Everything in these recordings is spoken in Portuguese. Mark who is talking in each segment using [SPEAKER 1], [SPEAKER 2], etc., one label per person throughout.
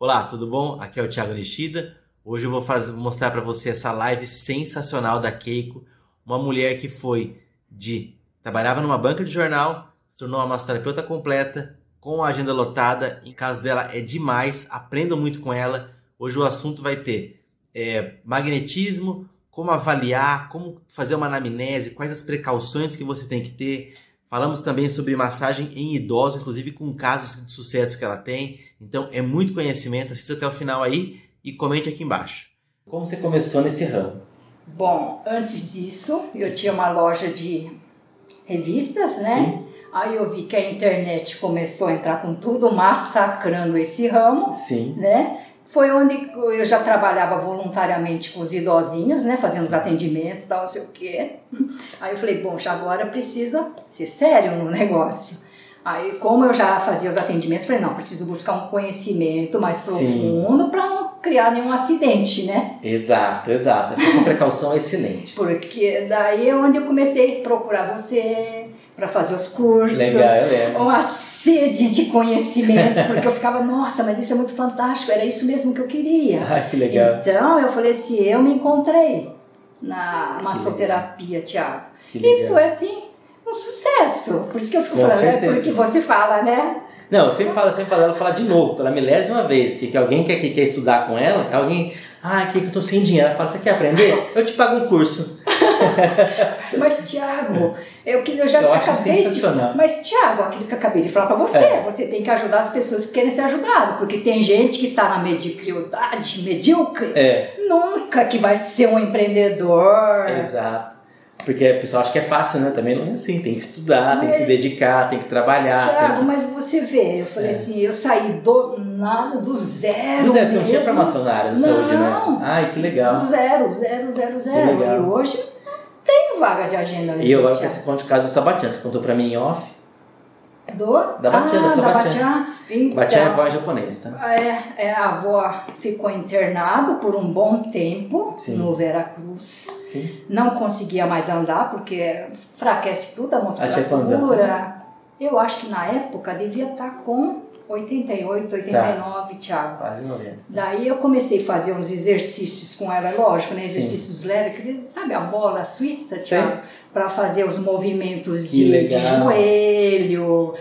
[SPEAKER 1] Olá, tudo bom? Aqui é o Thiago Nishida. Hoje eu vou fazer, mostrar para você essa live sensacional da Keiko, uma mulher que foi de trabalhava numa banca de jornal, se tornou uma massoterapeuta completa, com a agenda lotada. Em caso dela é demais, aprendam muito com ela. Hoje o assunto vai ter é, magnetismo, como avaliar, como fazer uma anamnese, quais as precauções que você tem que ter. Falamos também sobre massagem em idosos, inclusive com casos de sucesso que ela tem. Então é muito conhecimento, assista até o final aí e comente aqui embaixo. Como você começou nesse ramo?
[SPEAKER 2] Bom, antes disso, eu tinha uma loja de revistas, né? Sim. Aí eu vi que a internet começou a entrar com tudo, massacrando esse ramo,
[SPEAKER 1] Sim.
[SPEAKER 2] né? Foi onde eu já trabalhava voluntariamente com os idosinhos, né? Fazendo os atendimentos, tal, não sei o quê. Aí eu falei, bom, já agora precisa ser sério no negócio. Aí, como eu já fazia os atendimentos, falei, não, preciso buscar um conhecimento mais profundo para não criar nenhum acidente, né?
[SPEAKER 1] Exato, exato. Essa precaução é excelente.
[SPEAKER 2] Porque daí é onde eu comecei a procurar você para fazer os cursos.
[SPEAKER 1] Legal, eu lembro.
[SPEAKER 2] Uma sede de conhecimentos, porque eu ficava, nossa, mas isso é muito fantástico, era isso mesmo que eu queria.
[SPEAKER 1] Ah, que legal.
[SPEAKER 2] Então eu falei assim, eu me encontrei na massoterapia, Tiago. E foi assim, um sucesso. Por isso que eu fico
[SPEAKER 1] Com
[SPEAKER 2] falando,
[SPEAKER 1] certeza.
[SPEAKER 2] é porque você fala, né?
[SPEAKER 1] Não, eu sempre falo, sempre falo ela falar de novo, pela milésima vez, que, que alguém quer, que quer estudar com ela, alguém, ah, que eu tô sem dinheiro. Ela fala, você quer aprender? Eu te pago um curso.
[SPEAKER 2] Mas, Tiago, eu, que- eu já
[SPEAKER 1] Eu
[SPEAKER 2] acabei de. Mas, Tiago, aquilo que eu acabei de falar pra você,
[SPEAKER 1] É.
[SPEAKER 2] você tem que ajudar as pessoas que querem ser ajudadas, porque tem gente que tá na mediocridade, medíocre,
[SPEAKER 1] É,
[SPEAKER 2] nunca que vai ser um empreendedor.
[SPEAKER 1] exato. Porque a pessoa acha que é fácil, né? Também não é assim, tem que estudar, tem que se
[SPEAKER 2] Mas-
[SPEAKER 1] dedicar, tem que trabalhar.
[SPEAKER 2] Tiago,
[SPEAKER 1] tem
[SPEAKER 2] mas você vê, eu falei
[SPEAKER 1] É.
[SPEAKER 2] assim, eu saí do nada, do zero.
[SPEAKER 1] que... Zé, você não tinha formação na área da
[SPEAKER 2] Não.
[SPEAKER 1] saúde, né? Ai, que legal.
[SPEAKER 2] Do zero, zero, zero, zero. E hoje não tem vaga de agenda.
[SPEAKER 1] E eu agora quero esse ponto de casa da sua Batiana. Você contou pra mim em off.
[SPEAKER 2] Do?
[SPEAKER 1] Da Batiana,
[SPEAKER 2] ah, da
[SPEAKER 1] Batiana.
[SPEAKER 2] Batiana. Então,
[SPEAKER 1] Batiana é voz japonesa, tá?
[SPEAKER 2] É, é, a avó ficou internado por um bom tempo
[SPEAKER 1] Sim.
[SPEAKER 2] no Veracruz.
[SPEAKER 1] Sim.
[SPEAKER 2] Não conseguia mais andar porque enfraquece tudo a
[SPEAKER 1] Ah,
[SPEAKER 2] musculatura. Eu acho que na época devia estar com 88, 89,
[SPEAKER 1] Tá.
[SPEAKER 2] Thiago.
[SPEAKER 1] Quase 90.
[SPEAKER 2] Daí eu comecei a fazer uns exercícios com ela, lógico, né?
[SPEAKER 1] Sim.
[SPEAKER 2] Exercícios leves, que- sabe a bola suíça,
[SPEAKER 1] Sim.
[SPEAKER 2] Thiago? Para fazer os movimentos de, de joelho,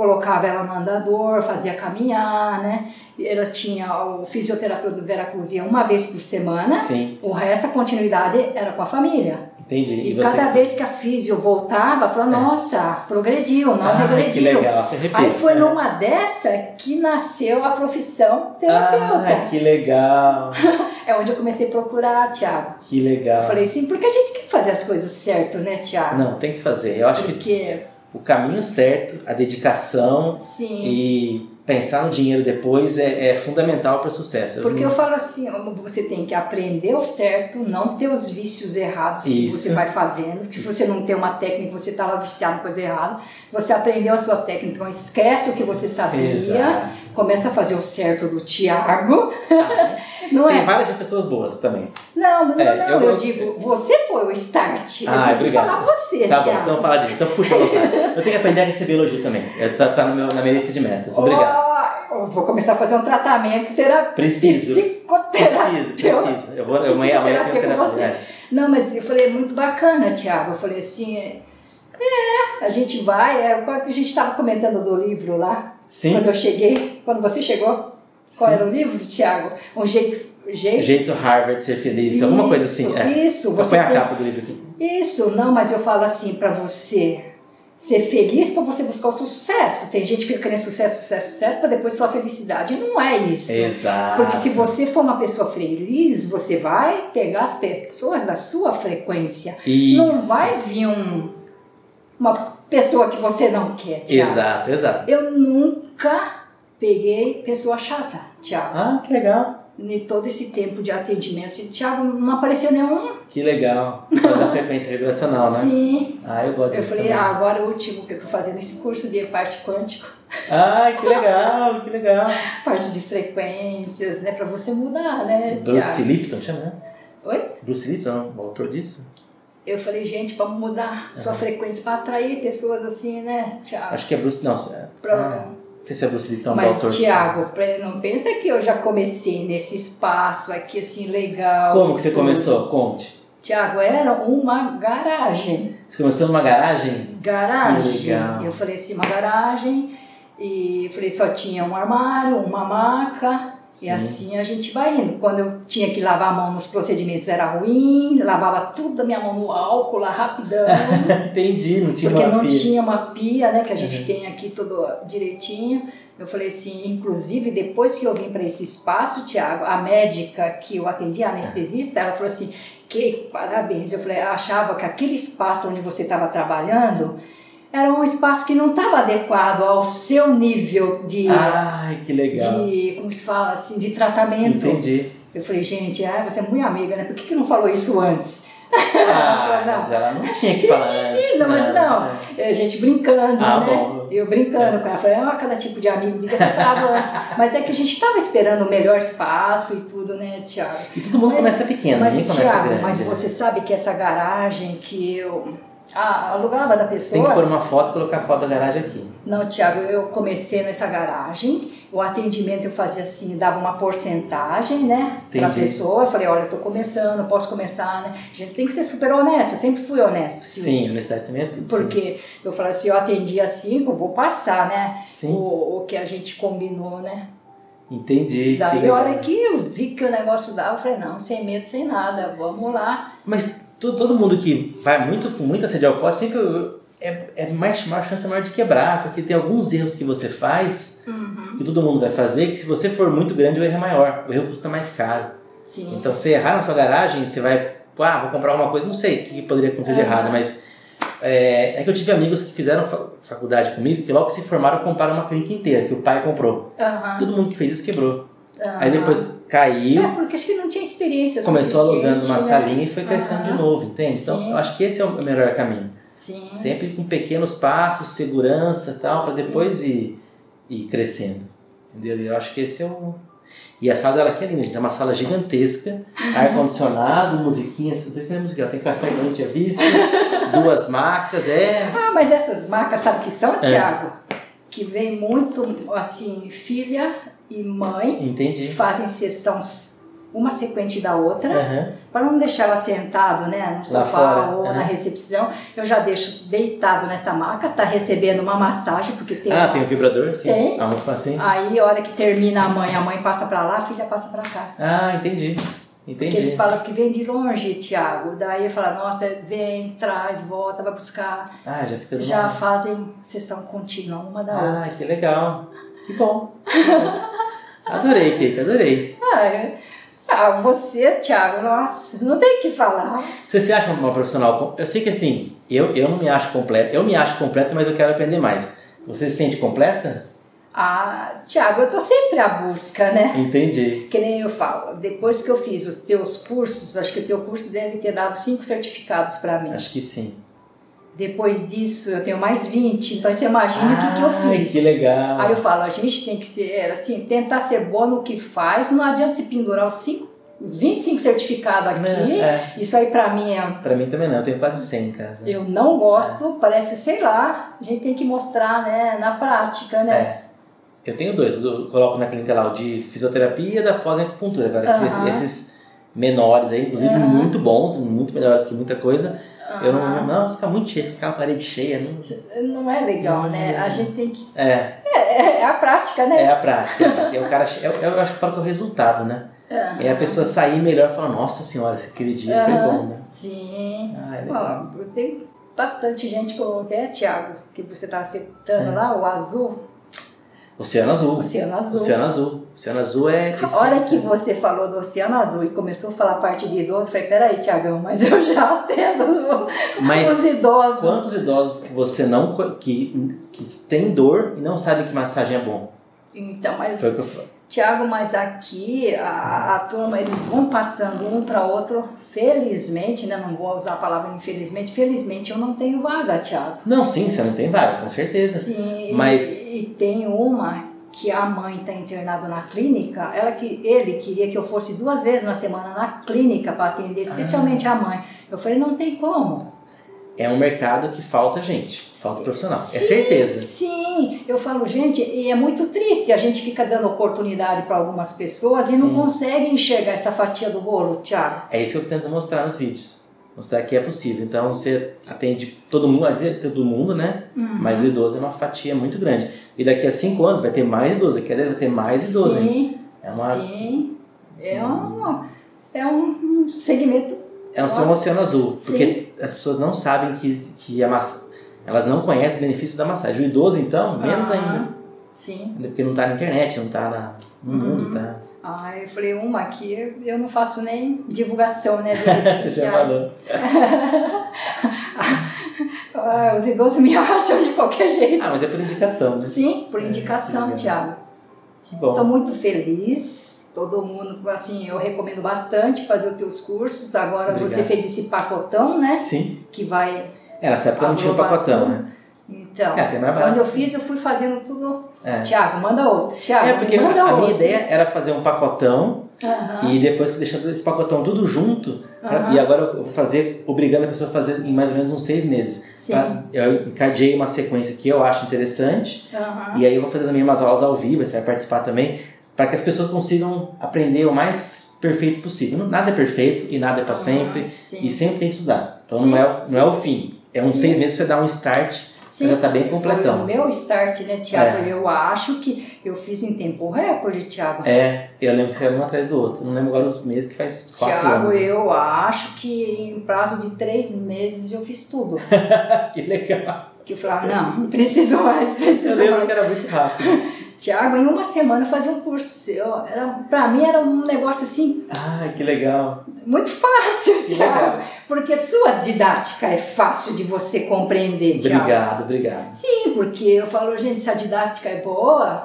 [SPEAKER 2] colocava ela no andador, fazia caminhar, né? E Ela tinha o fisioterapeuta do Veracruz ia uma vez por semana,
[SPEAKER 1] Sim,
[SPEAKER 2] o resto, a continuidade era com a família.
[SPEAKER 1] entendi.
[SPEAKER 2] E,
[SPEAKER 1] você?
[SPEAKER 2] cada vez que a fisio voltava, falava,
[SPEAKER 1] É.
[SPEAKER 2] nossa, progrediu, não
[SPEAKER 1] Ai,
[SPEAKER 2] regrediu.
[SPEAKER 1] que legal.
[SPEAKER 2] Aí foi numa dessa que nasceu a profissão terapeuta.
[SPEAKER 1] Ah, que legal.
[SPEAKER 2] É onde eu comecei a procurar, Tiago.
[SPEAKER 1] Que legal.
[SPEAKER 2] Eu falei assim, porque a gente quer fazer as coisas certo, né, Tiago?
[SPEAKER 1] Não, tem que fazer. Eu acho que
[SPEAKER 2] Porque,
[SPEAKER 1] o caminho certo, a dedicação
[SPEAKER 2] sim,
[SPEAKER 1] e pensar no dinheiro depois é, é fundamental para sucesso.
[SPEAKER 2] porque
[SPEAKER 1] não-
[SPEAKER 2] eu falo assim, você tem que aprender o certo, não ter os vícios errados que
[SPEAKER 1] Isso.
[SPEAKER 2] você vai fazendo. Que você não tem uma técnica, você está lá viciado em coisa errada. Você aprendeu a sua técnica, então esquece o que você sabia,
[SPEAKER 1] Exato.
[SPEAKER 2] Começa a fazer o certo do Tiago.
[SPEAKER 1] Ah,
[SPEAKER 2] Não
[SPEAKER 1] Tem
[SPEAKER 2] é?
[SPEAKER 1] várias pessoas boas também.
[SPEAKER 2] Não, não,
[SPEAKER 1] É,
[SPEAKER 2] não,
[SPEAKER 1] eu-
[SPEAKER 2] eu,
[SPEAKER 1] eu-
[SPEAKER 2] digo, você foi o start.
[SPEAKER 1] Ah,
[SPEAKER 2] eu tenho que
[SPEAKER 1] obrigado.
[SPEAKER 2] falar você,
[SPEAKER 1] Tá bom, então fala de mim. Então puxa o saco. Eu tenho que aprender a receber elogio também. Essa tá, tá no meu, na minha lista de metas. Obrigado.
[SPEAKER 2] Oh, eu vou começar a fazer um tratamento terapêutico.
[SPEAKER 1] Preciso.
[SPEAKER 2] Psicoterapia.
[SPEAKER 1] Preciso, preciso. Eu vou, eu, amanhã, amanhã eu tenho terapia.
[SPEAKER 2] você.
[SPEAKER 1] É.
[SPEAKER 2] Não, mas eu falei, é muito bacana, Tiago. Eu falei assim, é, é, a gente vai, é, que a gente estava comentando do livro lá,
[SPEAKER 1] Sim,
[SPEAKER 2] quando eu cheguei, quando você chegou. Qual
[SPEAKER 1] Sim.
[SPEAKER 2] era o livro, Tiago? Um jeito... jeito
[SPEAKER 1] jeito Harvard de ser feliz, alguma coisa assim. É.
[SPEAKER 2] Isso, você
[SPEAKER 1] ponho a capa do livro aqui.
[SPEAKER 2] Isso, não, mas eu falo assim, pra você ser feliz para você buscar o seu sucesso. Tem gente que fica querendo sucesso, sucesso, sucesso para depois sua felicidade. Não é isso.
[SPEAKER 1] Exato.
[SPEAKER 2] Porque se você for uma pessoa feliz, você vai pegar as pessoas da sua frequência.
[SPEAKER 1] Isso.
[SPEAKER 2] Não vai vir um, uma pessoa que você não quer, Tiago.
[SPEAKER 1] Exato, exato.
[SPEAKER 2] Eu nunca peguei pessoa chata, Tiago.
[SPEAKER 1] Ah, que legal.
[SPEAKER 2] Em todo esse tempo de atendimento, Tiago, não apareceu nenhum.
[SPEAKER 1] Que legal. Da frequência vibracional, né?
[SPEAKER 2] Sim.
[SPEAKER 1] Ah, eu gosto
[SPEAKER 2] Eu falei,
[SPEAKER 1] também.
[SPEAKER 2] ah, agora é o último que eu tô fazendo esse curso de parte quântica,
[SPEAKER 1] Ai, que legal, que legal.
[SPEAKER 2] parte de frequências, né, para você mudar, né?
[SPEAKER 1] Bruce
[SPEAKER 2] Tiago?
[SPEAKER 1] Lipton, chama, né?
[SPEAKER 2] Oi?
[SPEAKER 1] Bruce Lipton, o autor disso?
[SPEAKER 2] Eu falei, gente, vamos mudar sua frequência para atrair pessoas assim, né, Tiago?
[SPEAKER 1] Acho que é Bruce, não, é,
[SPEAKER 2] Pra-
[SPEAKER 1] ah, Você se Bruce Lee tão
[SPEAKER 2] Mas,
[SPEAKER 1] autor.
[SPEAKER 2] Tiago, não pensa que eu já comecei nesse espaço aqui, assim, legal.
[SPEAKER 1] Como que você
[SPEAKER 2] tudo.
[SPEAKER 1] começou? Conte.
[SPEAKER 2] Tiago, era uma garagem.
[SPEAKER 1] Você começou numa garagem?
[SPEAKER 2] Garagem.
[SPEAKER 1] Que legal.
[SPEAKER 2] Eu falei assim, uma garagem. E eu falei, só tinha um armário, uma maca. E
[SPEAKER 1] Sim.
[SPEAKER 2] assim a gente vai indo. Quando eu tinha que lavar a mão nos procedimentos era ruim, lavava tudo da minha mão no álcool lá rapidão.
[SPEAKER 1] Entendi, não tinha
[SPEAKER 2] porque
[SPEAKER 1] uma
[SPEAKER 2] não
[SPEAKER 1] pia.
[SPEAKER 2] tinha uma pia, né, que a gente
[SPEAKER 1] Uhum.
[SPEAKER 2] tem aqui tudo direitinho. Eu falei assim, inclusive depois que eu vim para esse espaço, Tiago, a médica que eu atendi, a anestesista, ela falou assim, que parabéns. Eu falei, eu achava que aquele espaço onde você estava trabalhando era um espaço que não estava adequado ao seu nível de,
[SPEAKER 1] Ai, que legal.
[SPEAKER 2] de como se fala assim, de tratamento.
[SPEAKER 1] Entendi.
[SPEAKER 2] Eu falei, gente, ah, você é muito amiga, né? Por que, que não falou isso antes?
[SPEAKER 1] Ah,
[SPEAKER 2] Não.
[SPEAKER 1] mas ela não tinha que
[SPEAKER 2] Sim,
[SPEAKER 1] falar
[SPEAKER 2] sim, sim, não, mas não.
[SPEAKER 1] É.
[SPEAKER 2] É, gente brincando,
[SPEAKER 1] Ah,
[SPEAKER 2] né?
[SPEAKER 1] bom.
[SPEAKER 2] Eu brincando com ela, falei, ah, cada tipo de amigo devia ter falado antes. Mas é que a gente estava esperando o melhor espaço e tudo, né, Tiago?
[SPEAKER 1] E todo mundo
[SPEAKER 2] Mas-
[SPEAKER 1] começa pequeno,
[SPEAKER 2] Mas,
[SPEAKER 1] ninguém começa
[SPEAKER 2] Tiago,
[SPEAKER 1] grande.
[SPEAKER 2] mas
[SPEAKER 1] né?
[SPEAKER 2] você sabe que essa garagem que eu ah, alugava da
[SPEAKER 1] Tem
[SPEAKER 2] pessoa.
[SPEAKER 1] que pôr uma foto e colocar a foto da garagem aqui.
[SPEAKER 2] Não, Tiago, eu comecei nessa garagem, o atendimento eu fazia assim, dava uma porcentagem, né, pra
[SPEAKER 1] Entendi.
[SPEAKER 2] pessoa. Eu falei, olha, eu tô começando, posso começar, né? A gente tem que ser super honesto, eu sempre fui honesto.
[SPEAKER 1] Sim, a universidade também é tudo. sim.
[SPEAKER 2] Porque eu falei assim, eu atendi assim, eu vou passar, né?
[SPEAKER 1] Sim,
[SPEAKER 2] O, o que a gente combinou, né?
[SPEAKER 1] entendi.
[SPEAKER 2] Daí a hora que eu vi que o negócio dava, eu falei, não, sem medo, sem nada, vamos lá.
[SPEAKER 1] Mas to- todo mundo que vai muito com muita sede ao pote sempre é, é mais uma chance maior de quebrar, porque tem alguns erros que você faz, que todo mundo vai fazer, que se você for muito grande o erro é maior, o erro custa mais caro.
[SPEAKER 2] Sim.
[SPEAKER 1] Então se errar na sua garagem, você vai, ah, vou comprar alguma coisa, não sei o que poderia acontecer de errado, mas é, é que eu tive amigos que fizeram fa- faculdade comigo, que logo que se formaram compraram uma clínica inteira, que o pai comprou.
[SPEAKER 2] Aham,
[SPEAKER 1] Todo mundo que fez isso quebrou.
[SPEAKER 2] Aham.
[SPEAKER 1] Aí depois caiu,
[SPEAKER 2] É, porque acho que não tinha experiência
[SPEAKER 1] começou alugando uma
[SPEAKER 2] né?
[SPEAKER 1] salinha e foi crescendo de
[SPEAKER 2] Aham.
[SPEAKER 1] novo, entende? Então
[SPEAKER 2] Sim.
[SPEAKER 1] eu acho que esse é o melhor caminho.
[SPEAKER 2] Sim.
[SPEAKER 1] Sempre com pequenos passos, segurança e tal, para depois ir, ir crescendo. Entendeu? Eu acho que esse é o. E a sala dela aqui é linda, gente. É uma sala gigantesca, ar-condicionado, musiquinhas. Não sei se é musiquinha, tem café não tinha visto, duas macas, é.
[SPEAKER 2] Ah, mas essas marcas, sabe que são,
[SPEAKER 1] É.
[SPEAKER 2] Tiago? Que vem muito, assim, filha e mãe
[SPEAKER 1] Entendi.
[SPEAKER 2] fazem sessão uma sequente da outra,
[SPEAKER 1] Aham.
[SPEAKER 2] para não deixar ela sentado, né, no sofá ou
[SPEAKER 1] aham.
[SPEAKER 2] na recepção, eu já deixo deitado nessa maca, tá recebendo uma massagem, porque tem
[SPEAKER 1] Ah,
[SPEAKER 2] uma-
[SPEAKER 1] tem um vibrador? Sim.
[SPEAKER 2] Tem.
[SPEAKER 1] Faz assim?
[SPEAKER 2] Aí, a hora que termina a mãe, a mãe passa pra lá, a filha passa pra cá.
[SPEAKER 1] Ah, entendi.
[SPEAKER 2] Porque
[SPEAKER 1] Entendi.
[SPEAKER 2] eles falam que vem de longe, Tiago. Daí eu falo, nossa, vem, traz, volta, vai buscar.
[SPEAKER 1] Ah, já fica
[SPEAKER 2] Já fazem sessão contínua, uma da outra.
[SPEAKER 1] Ah, que legal. Que bom. adorei, Keika, adorei.
[SPEAKER 2] Ah, ah, você, Tiago, nossa, não tem o que falar.
[SPEAKER 1] Você se acha uma profissional? Eu sei que assim, eu, eu não me acho completa. Eu me acho completa, mas eu quero aprender mais. Você se sente completa?
[SPEAKER 2] Ah, Tiago, eu tô sempre à busca, né?
[SPEAKER 1] Entendi.
[SPEAKER 2] Que nem eu falo, depois que eu fiz os teus cursos, acho que o teu curso deve ter dado cinco certificados para mim.
[SPEAKER 1] Acho que sim.
[SPEAKER 2] Depois disso, eu tenho mais 20, então você imagina o que, que eu fiz.
[SPEAKER 1] que legal.
[SPEAKER 2] Aí eu falo, a gente tem que ser, assim, tentar ser bom no que faz, não adianta se pendurar os, cinco, os 25 certificados aqui.
[SPEAKER 1] É,
[SPEAKER 2] Isso aí pra mim é
[SPEAKER 1] pra mim também não, eu tenho quase 100 em casa.
[SPEAKER 2] Eu não gosto, parece, sei lá, a gente tem que mostrar, né, na prática, né?
[SPEAKER 1] É. Eu tenho dois, eu coloco na clínica lá o de fisioterapia e da pós-acupuntura. Agora,
[SPEAKER 2] Aham.
[SPEAKER 1] esses, esses menores aí, inclusive
[SPEAKER 2] Aham.
[SPEAKER 1] muito bons, muito melhores que muita coisa. Eu não, não, fica muito cheio, fica uma parede cheia. Não,
[SPEAKER 2] não é legal, né?
[SPEAKER 1] Hum.
[SPEAKER 2] A gente tem que.
[SPEAKER 1] é,
[SPEAKER 2] É, é a prática, né?
[SPEAKER 1] é a prática. É o cara, eu, eu acho que fala que é o resultado, né?
[SPEAKER 2] Aham.
[SPEAKER 1] É a pessoa sair melhor e falar, nossa senhora, aquele dia foi
[SPEAKER 2] Aham.
[SPEAKER 1] bom, né?
[SPEAKER 2] Sim.
[SPEAKER 1] Ah, é legal.
[SPEAKER 2] Ó, eu tenho bastante gente que é, Thiago, que você tá citando
[SPEAKER 1] É.
[SPEAKER 2] lá, o azul,
[SPEAKER 1] Oceano Azul.
[SPEAKER 2] Oceano Azul.
[SPEAKER 1] Oceano Azul. Oceano Azul é.
[SPEAKER 2] A hora que você falou do Oceano Azul e começou a falar a parte de idoso, eu falei, peraí, Tiagão, mas eu já atendo os
[SPEAKER 1] Mas
[SPEAKER 2] idosos.
[SPEAKER 1] quantos idosos que você não. que, que tem dor e não sabem que massagem é bom?
[SPEAKER 2] Então, mas
[SPEAKER 1] Foi o que eu falei.
[SPEAKER 2] Tiago, mas aqui a, a turma, eles vão passando um para outro, felizmente, né? Não vou usar a palavra infelizmente, felizmente eu não tenho vaga, Tiago.
[SPEAKER 1] Não, sim, você não tem vaga, com certeza.
[SPEAKER 2] Sim,
[SPEAKER 1] Mas-
[SPEAKER 2] e, e tem uma que a mãe está internada na clínica, ela que ele queria que eu fosse duas vezes na semana na clínica para atender, especialmente
[SPEAKER 1] Ah.
[SPEAKER 2] a mãe. Eu falei, não tem como.
[SPEAKER 1] é um mercado que falta gente, falta profissional.
[SPEAKER 2] Sim,
[SPEAKER 1] é certeza.
[SPEAKER 2] Sim, eu falo, gente, e é muito triste. A gente fica dando oportunidade para algumas pessoas e não
[SPEAKER 1] Sim.
[SPEAKER 2] consegue enxergar essa fatia do bolo, Thiago.
[SPEAKER 1] É isso que eu tento mostrar nos vídeos. Mostrar que é possível. Então você atende todo mundo, todo mundo, né?
[SPEAKER 2] Uhum.
[SPEAKER 1] Mas o idoso é uma fatia muito grande. E daqui a cinco anos vai ter mais idoso, daqui a 10 vai ter mais idoso. hein?
[SPEAKER 2] Sim,
[SPEAKER 1] É uma-
[SPEAKER 2] sim. É, uma, é um segmento.
[SPEAKER 1] É um um oceano azul,
[SPEAKER 2] sim.
[SPEAKER 1] porque as pessoas não sabem que, que a massa, elas não conhecem os benefícios da massagem. O idoso, então, menos
[SPEAKER 2] Ah,
[SPEAKER 1] ainda.
[SPEAKER 2] Sim.
[SPEAKER 1] Porque não tá na internet, não tá na, no
[SPEAKER 2] Uhum.
[SPEAKER 1] mundo, tá?
[SPEAKER 2] Ah, eu falei, uma aqui eu não faço nem divulgação, né, de redes
[SPEAKER 1] Você já falou.
[SPEAKER 2] Ah, os idosos me acham de qualquer jeito.
[SPEAKER 1] Ah, mas é por indicação, né?
[SPEAKER 2] Sim, por
[SPEAKER 1] É,
[SPEAKER 2] indicação,
[SPEAKER 1] que
[SPEAKER 2] Thiago.
[SPEAKER 1] Que bom.
[SPEAKER 2] Estou muito feliz. Todo mundo, assim, eu recomendo bastante fazer os teus cursos. Agora você
[SPEAKER 1] Obrigado.
[SPEAKER 2] fez esse pacotão, né?
[SPEAKER 1] Sim.
[SPEAKER 2] Que vai.
[SPEAKER 1] É, nessa época não tinha o pacotão,
[SPEAKER 2] tudo.
[SPEAKER 1] né?
[SPEAKER 2] Então,
[SPEAKER 1] É, mais
[SPEAKER 2] quando eu fiz, eu fui fazendo tudo.
[SPEAKER 1] É.
[SPEAKER 2] Tiago, manda outro. Tiago,
[SPEAKER 1] É, porque
[SPEAKER 2] manda
[SPEAKER 1] a, a
[SPEAKER 2] outro.
[SPEAKER 1] minha ideia era fazer um pacotão
[SPEAKER 2] Aham,
[SPEAKER 1] e depois que deixar esse pacotão tudo junto, pra-
[SPEAKER 2] Aham.
[SPEAKER 1] e agora eu vou fazer, obrigando a pessoa a fazer em mais ou menos uns seis meses. Pra- Eu encadeei uma sequência que eu acho interessante,
[SPEAKER 2] Aham.
[SPEAKER 1] e aí eu vou fazer também umas aulas ao vivo, você vai participar também, para que as pessoas consigam aprender o mais perfeito possível. Nada é perfeito e nada é para sempre,
[SPEAKER 2] Sim.
[SPEAKER 1] e sempre tem que estudar. Então
[SPEAKER 2] Sim,
[SPEAKER 1] não, é,
[SPEAKER 2] sim.
[SPEAKER 1] não é o fim, é uns seis meses para você dar um start,
[SPEAKER 2] Sim,
[SPEAKER 1] já tá bem completão.
[SPEAKER 2] o meu start, né, Tiago?
[SPEAKER 1] É.
[SPEAKER 2] Eu acho que eu fiz em tempo recorde, Tiago.
[SPEAKER 1] É, eu lembro que era um atrás do outro. Não lembro agora os meses que faz quatro
[SPEAKER 2] Tiago,
[SPEAKER 1] anos.
[SPEAKER 2] eu acho que em prazo de três meses eu fiz tudo.
[SPEAKER 1] que legal.
[SPEAKER 2] Que eu falava, não, não preciso mais,
[SPEAKER 1] Eu
[SPEAKER 2] preciso
[SPEAKER 1] lembro
[SPEAKER 2] mais.
[SPEAKER 1] que era muito rápido.
[SPEAKER 2] Tiago, em uma semana eu fazia um curso. Era, pra mim era um negócio assim,
[SPEAKER 1] Ai, que legal.
[SPEAKER 2] muito fácil, Tiago. Porque sua didática é fácil de você compreender, Tiago.
[SPEAKER 1] Obrigado, obrigado.
[SPEAKER 2] Sim, porque eu falo, gente, se a didática é boa,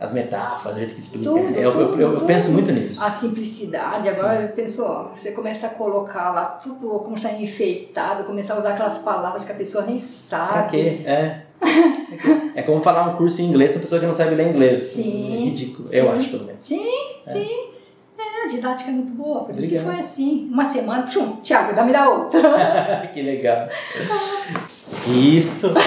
[SPEAKER 1] As metáforas, o jeito que explica.
[SPEAKER 2] Tudo,
[SPEAKER 1] eu, eu-
[SPEAKER 2] tudo,
[SPEAKER 1] eu- eu
[SPEAKER 2] tudo.
[SPEAKER 1] penso muito nisso.
[SPEAKER 2] a simplicidade, agora eu penso, ó, você começa a colocar lá tudo como está enfeitado, começar a usar aquelas palavras que a pessoa nem
[SPEAKER 1] Pra
[SPEAKER 2] sabe.
[SPEAKER 1] quê? É. É como falar um curso em inglês pra pessoa que não sabe ler inglês.
[SPEAKER 2] Sim,
[SPEAKER 1] É ridículo. Eu
[SPEAKER 2] sim.
[SPEAKER 1] acho, pelo menos.
[SPEAKER 2] Sim, sim. É, a didática é muito boa, por isso
[SPEAKER 1] Obrigado.
[SPEAKER 2] que foi assim. Uma semana, tchum, Tiago, dá-me da outra.
[SPEAKER 1] que legal. Isso.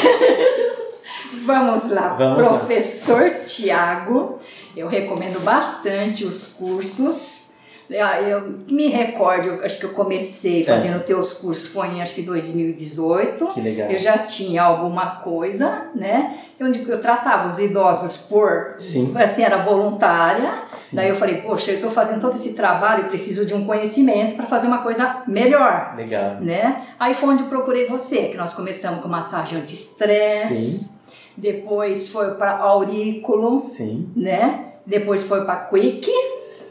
[SPEAKER 2] Vamos lá,
[SPEAKER 1] Vamos lá.
[SPEAKER 2] professor Tiago. Eu recomendo bastante os cursos. Eu me recordo, eu acho que eu comecei fazendo teus cursos foi em acho que 2018.
[SPEAKER 1] Que legal.
[SPEAKER 2] Eu já tinha alguma coisa, né? Onde eu tratava os idosos por,
[SPEAKER 1] Sim.
[SPEAKER 2] assim, era voluntária.
[SPEAKER 1] Sim.
[SPEAKER 2] Daí eu falei, poxa, eu estou fazendo todo esse trabalho, preciso de um conhecimento para fazer uma coisa melhor,
[SPEAKER 1] Legal.
[SPEAKER 2] né? Aí foi onde eu procurei você, que nós começamos com massagem anti-estresse,
[SPEAKER 1] Sim.
[SPEAKER 2] Depois foi para aurículo,
[SPEAKER 1] Sim.
[SPEAKER 2] né? Depois foi para quick,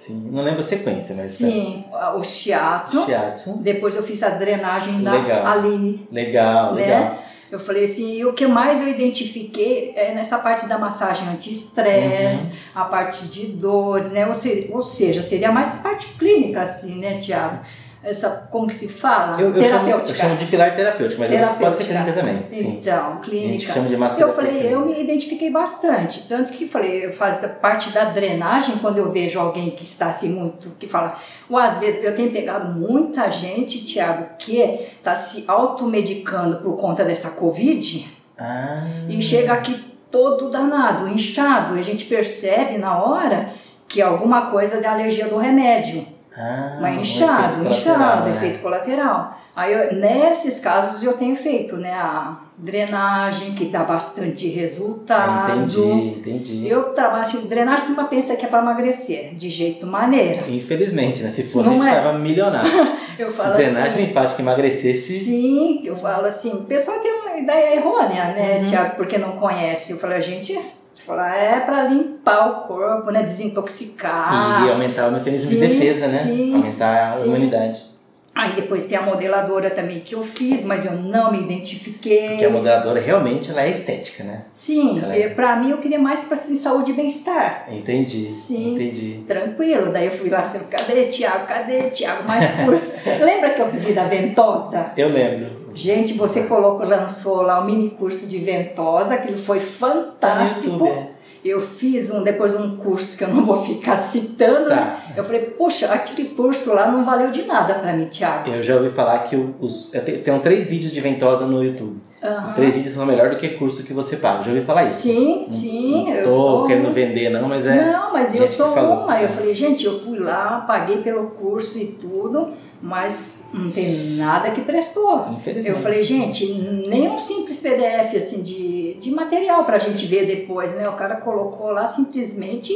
[SPEAKER 1] Sim. Não lembro a sequência, mas.
[SPEAKER 2] sim, o shiatsu.
[SPEAKER 1] Shiatsu.
[SPEAKER 2] Depois eu fiz a drenagem da
[SPEAKER 1] Legal.
[SPEAKER 2] Aline,
[SPEAKER 1] Legal,
[SPEAKER 2] né?
[SPEAKER 1] legal.
[SPEAKER 2] Eu falei assim, e o que mais eu identifiquei é nessa parte da massagem anti-estresse,
[SPEAKER 1] Uhum.
[SPEAKER 2] a parte de dores, né? Ou, se- ou seja, seria mais parte clínica, assim, né, Tiago? Essa, como que se fala?
[SPEAKER 1] Eu, eu, chamo, eu
[SPEAKER 2] Terapêutica.
[SPEAKER 1] chamo de pilar terapêutico, mas pode ser
[SPEAKER 2] Terapêutica.
[SPEAKER 1] clínica também. Sim.
[SPEAKER 2] Então,
[SPEAKER 1] A gente
[SPEAKER 2] clínica.
[SPEAKER 1] chama de massa
[SPEAKER 2] Eu falei,
[SPEAKER 1] terapêutica.
[SPEAKER 2] eu me identifiquei bastante, tanto que falei, eu faço parte da drenagem, quando eu vejo alguém que está assim muito, que fala, ou às vezes eu tenho pegado muita gente, Tiago, que está se automedicando por conta dessa Covid,
[SPEAKER 1] Ah.
[SPEAKER 2] e chega aqui todo danado, inchado, e a gente percebe na hora que é alguma coisa da alergia do remédio.
[SPEAKER 1] Ah,
[SPEAKER 2] Mas
[SPEAKER 1] um
[SPEAKER 2] inchado,
[SPEAKER 1] efeito
[SPEAKER 2] inchado,
[SPEAKER 1] né?
[SPEAKER 2] efeito colateral. Aí, eu- nesses casos, eu tenho feito né, a drenagem, que dá bastante
[SPEAKER 1] Ah,
[SPEAKER 2] resultado.
[SPEAKER 1] entendi, entendi.
[SPEAKER 2] Eu trabalho assim, drenagem que uma pensa que é para emagrecer, de jeito maneira.
[SPEAKER 1] Infelizmente, né? Se fosse,
[SPEAKER 2] Não
[SPEAKER 1] a gente
[SPEAKER 2] é?
[SPEAKER 1] tava milionário.
[SPEAKER 2] Eu
[SPEAKER 1] Se
[SPEAKER 2] falo
[SPEAKER 1] drenagem
[SPEAKER 2] assim.
[SPEAKER 1] linfática emagrecesse,
[SPEAKER 2] Sim, eu falo assim, o pessoal tem uma ideia errônea, né,
[SPEAKER 1] Uhum.
[SPEAKER 2] Tiago, porque não conhece. Eu falo, a gente fala, é para limpar o corpo, né, desintoxicar.
[SPEAKER 1] e aumentar o mecanismo de defesa, né?
[SPEAKER 2] sim,
[SPEAKER 1] aumentar a
[SPEAKER 2] sim.
[SPEAKER 1] imunidade.
[SPEAKER 2] Aí depois tem a modeladora também que eu fiz, mas eu não me identifiquei.
[SPEAKER 1] Porque a moderadora realmente ela é estética, né?
[SPEAKER 2] Sim,
[SPEAKER 1] Ela é-
[SPEAKER 2] pra mim eu queria mais para assim, saúde e bem-estar.
[SPEAKER 1] Entendi.
[SPEAKER 2] Sim.
[SPEAKER 1] Entendi.
[SPEAKER 2] Tranquilo, daí eu fui lá assim, cadê Tiago, cadê Tiago, mais curso. Lembra que eu pedi da ventosa?
[SPEAKER 1] Eu lembro.
[SPEAKER 2] Gente, você colocou, lançou lá o mini curso de ventosa, aquilo foi
[SPEAKER 1] Tá
[SPEAKER 2] fantástico.
[SPEAKER 1] YouTube, é.
[SPEAKER 2] eu fiz um depois um curso que eu não vou ficar citando,
[SPEAKER 1] Tá.
[SPEAKER 2] né? Eu falei, puxa, aquele curso lá não valeu de nada para mim, Tiago.
[SPEAKER 1] Eu já ouvi falar que os. Eu te- tenho três vídeos de ventosa no YouTube.
[SPEAKER 2] Aham.
[SPEAKER 1] Os três vídeos são melhor do que curso que você paga. Já ouvi falar isso.
[SPEAKER 2] Sim, sim,
[SPEAKER 1] Não
[SPEAKER 2] eu
[SPEAKER 1] tô
[SPEAKER 2] sou.
[SPEAKER 1] querendo vender, não, mas é.
[SPEAKER 2] Não, mas eu sou uma. Eu falei, gente, eu fui lá, paguei pelo curso e tudo, mas não tem nada que prestou.
[SPEAKER 1] Infelizmente.
[SPEAKER 2] Eu falei, gente, nem um simples PDF assim de, de material pra gente ver depois, né? O cara colocou lá simplesmente.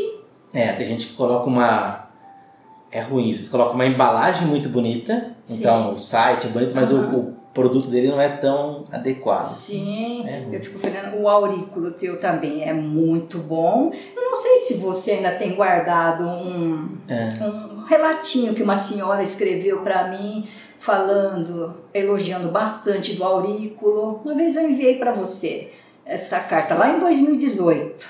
[SPEAKER 1] É, tem gente que coloca uma. É ruim. Você coloca uma embalagem muito bonita,
[SPEAKER 2] Sim.
[SPEAKER 1] então o site é bonito, mas
[SPEAKER 2] Aham.
[SPEAKER 1] o, produto dele não é tão adequado.
[SPEAKER 2] Sim,
[SPEAKER 1] É
[SPEAKER 2] eu fico falando, o aurículo teu também é muito bom. Eu não sei se você ainda tem guardado um,
[SPEAKER 1] É.
[SPEAKER 2] um relatinho que uma senhora escreveu pra mim, falando, elogiando bastante do aurículo. Uma vez eu enviei pra você essa carta, lá em 2018.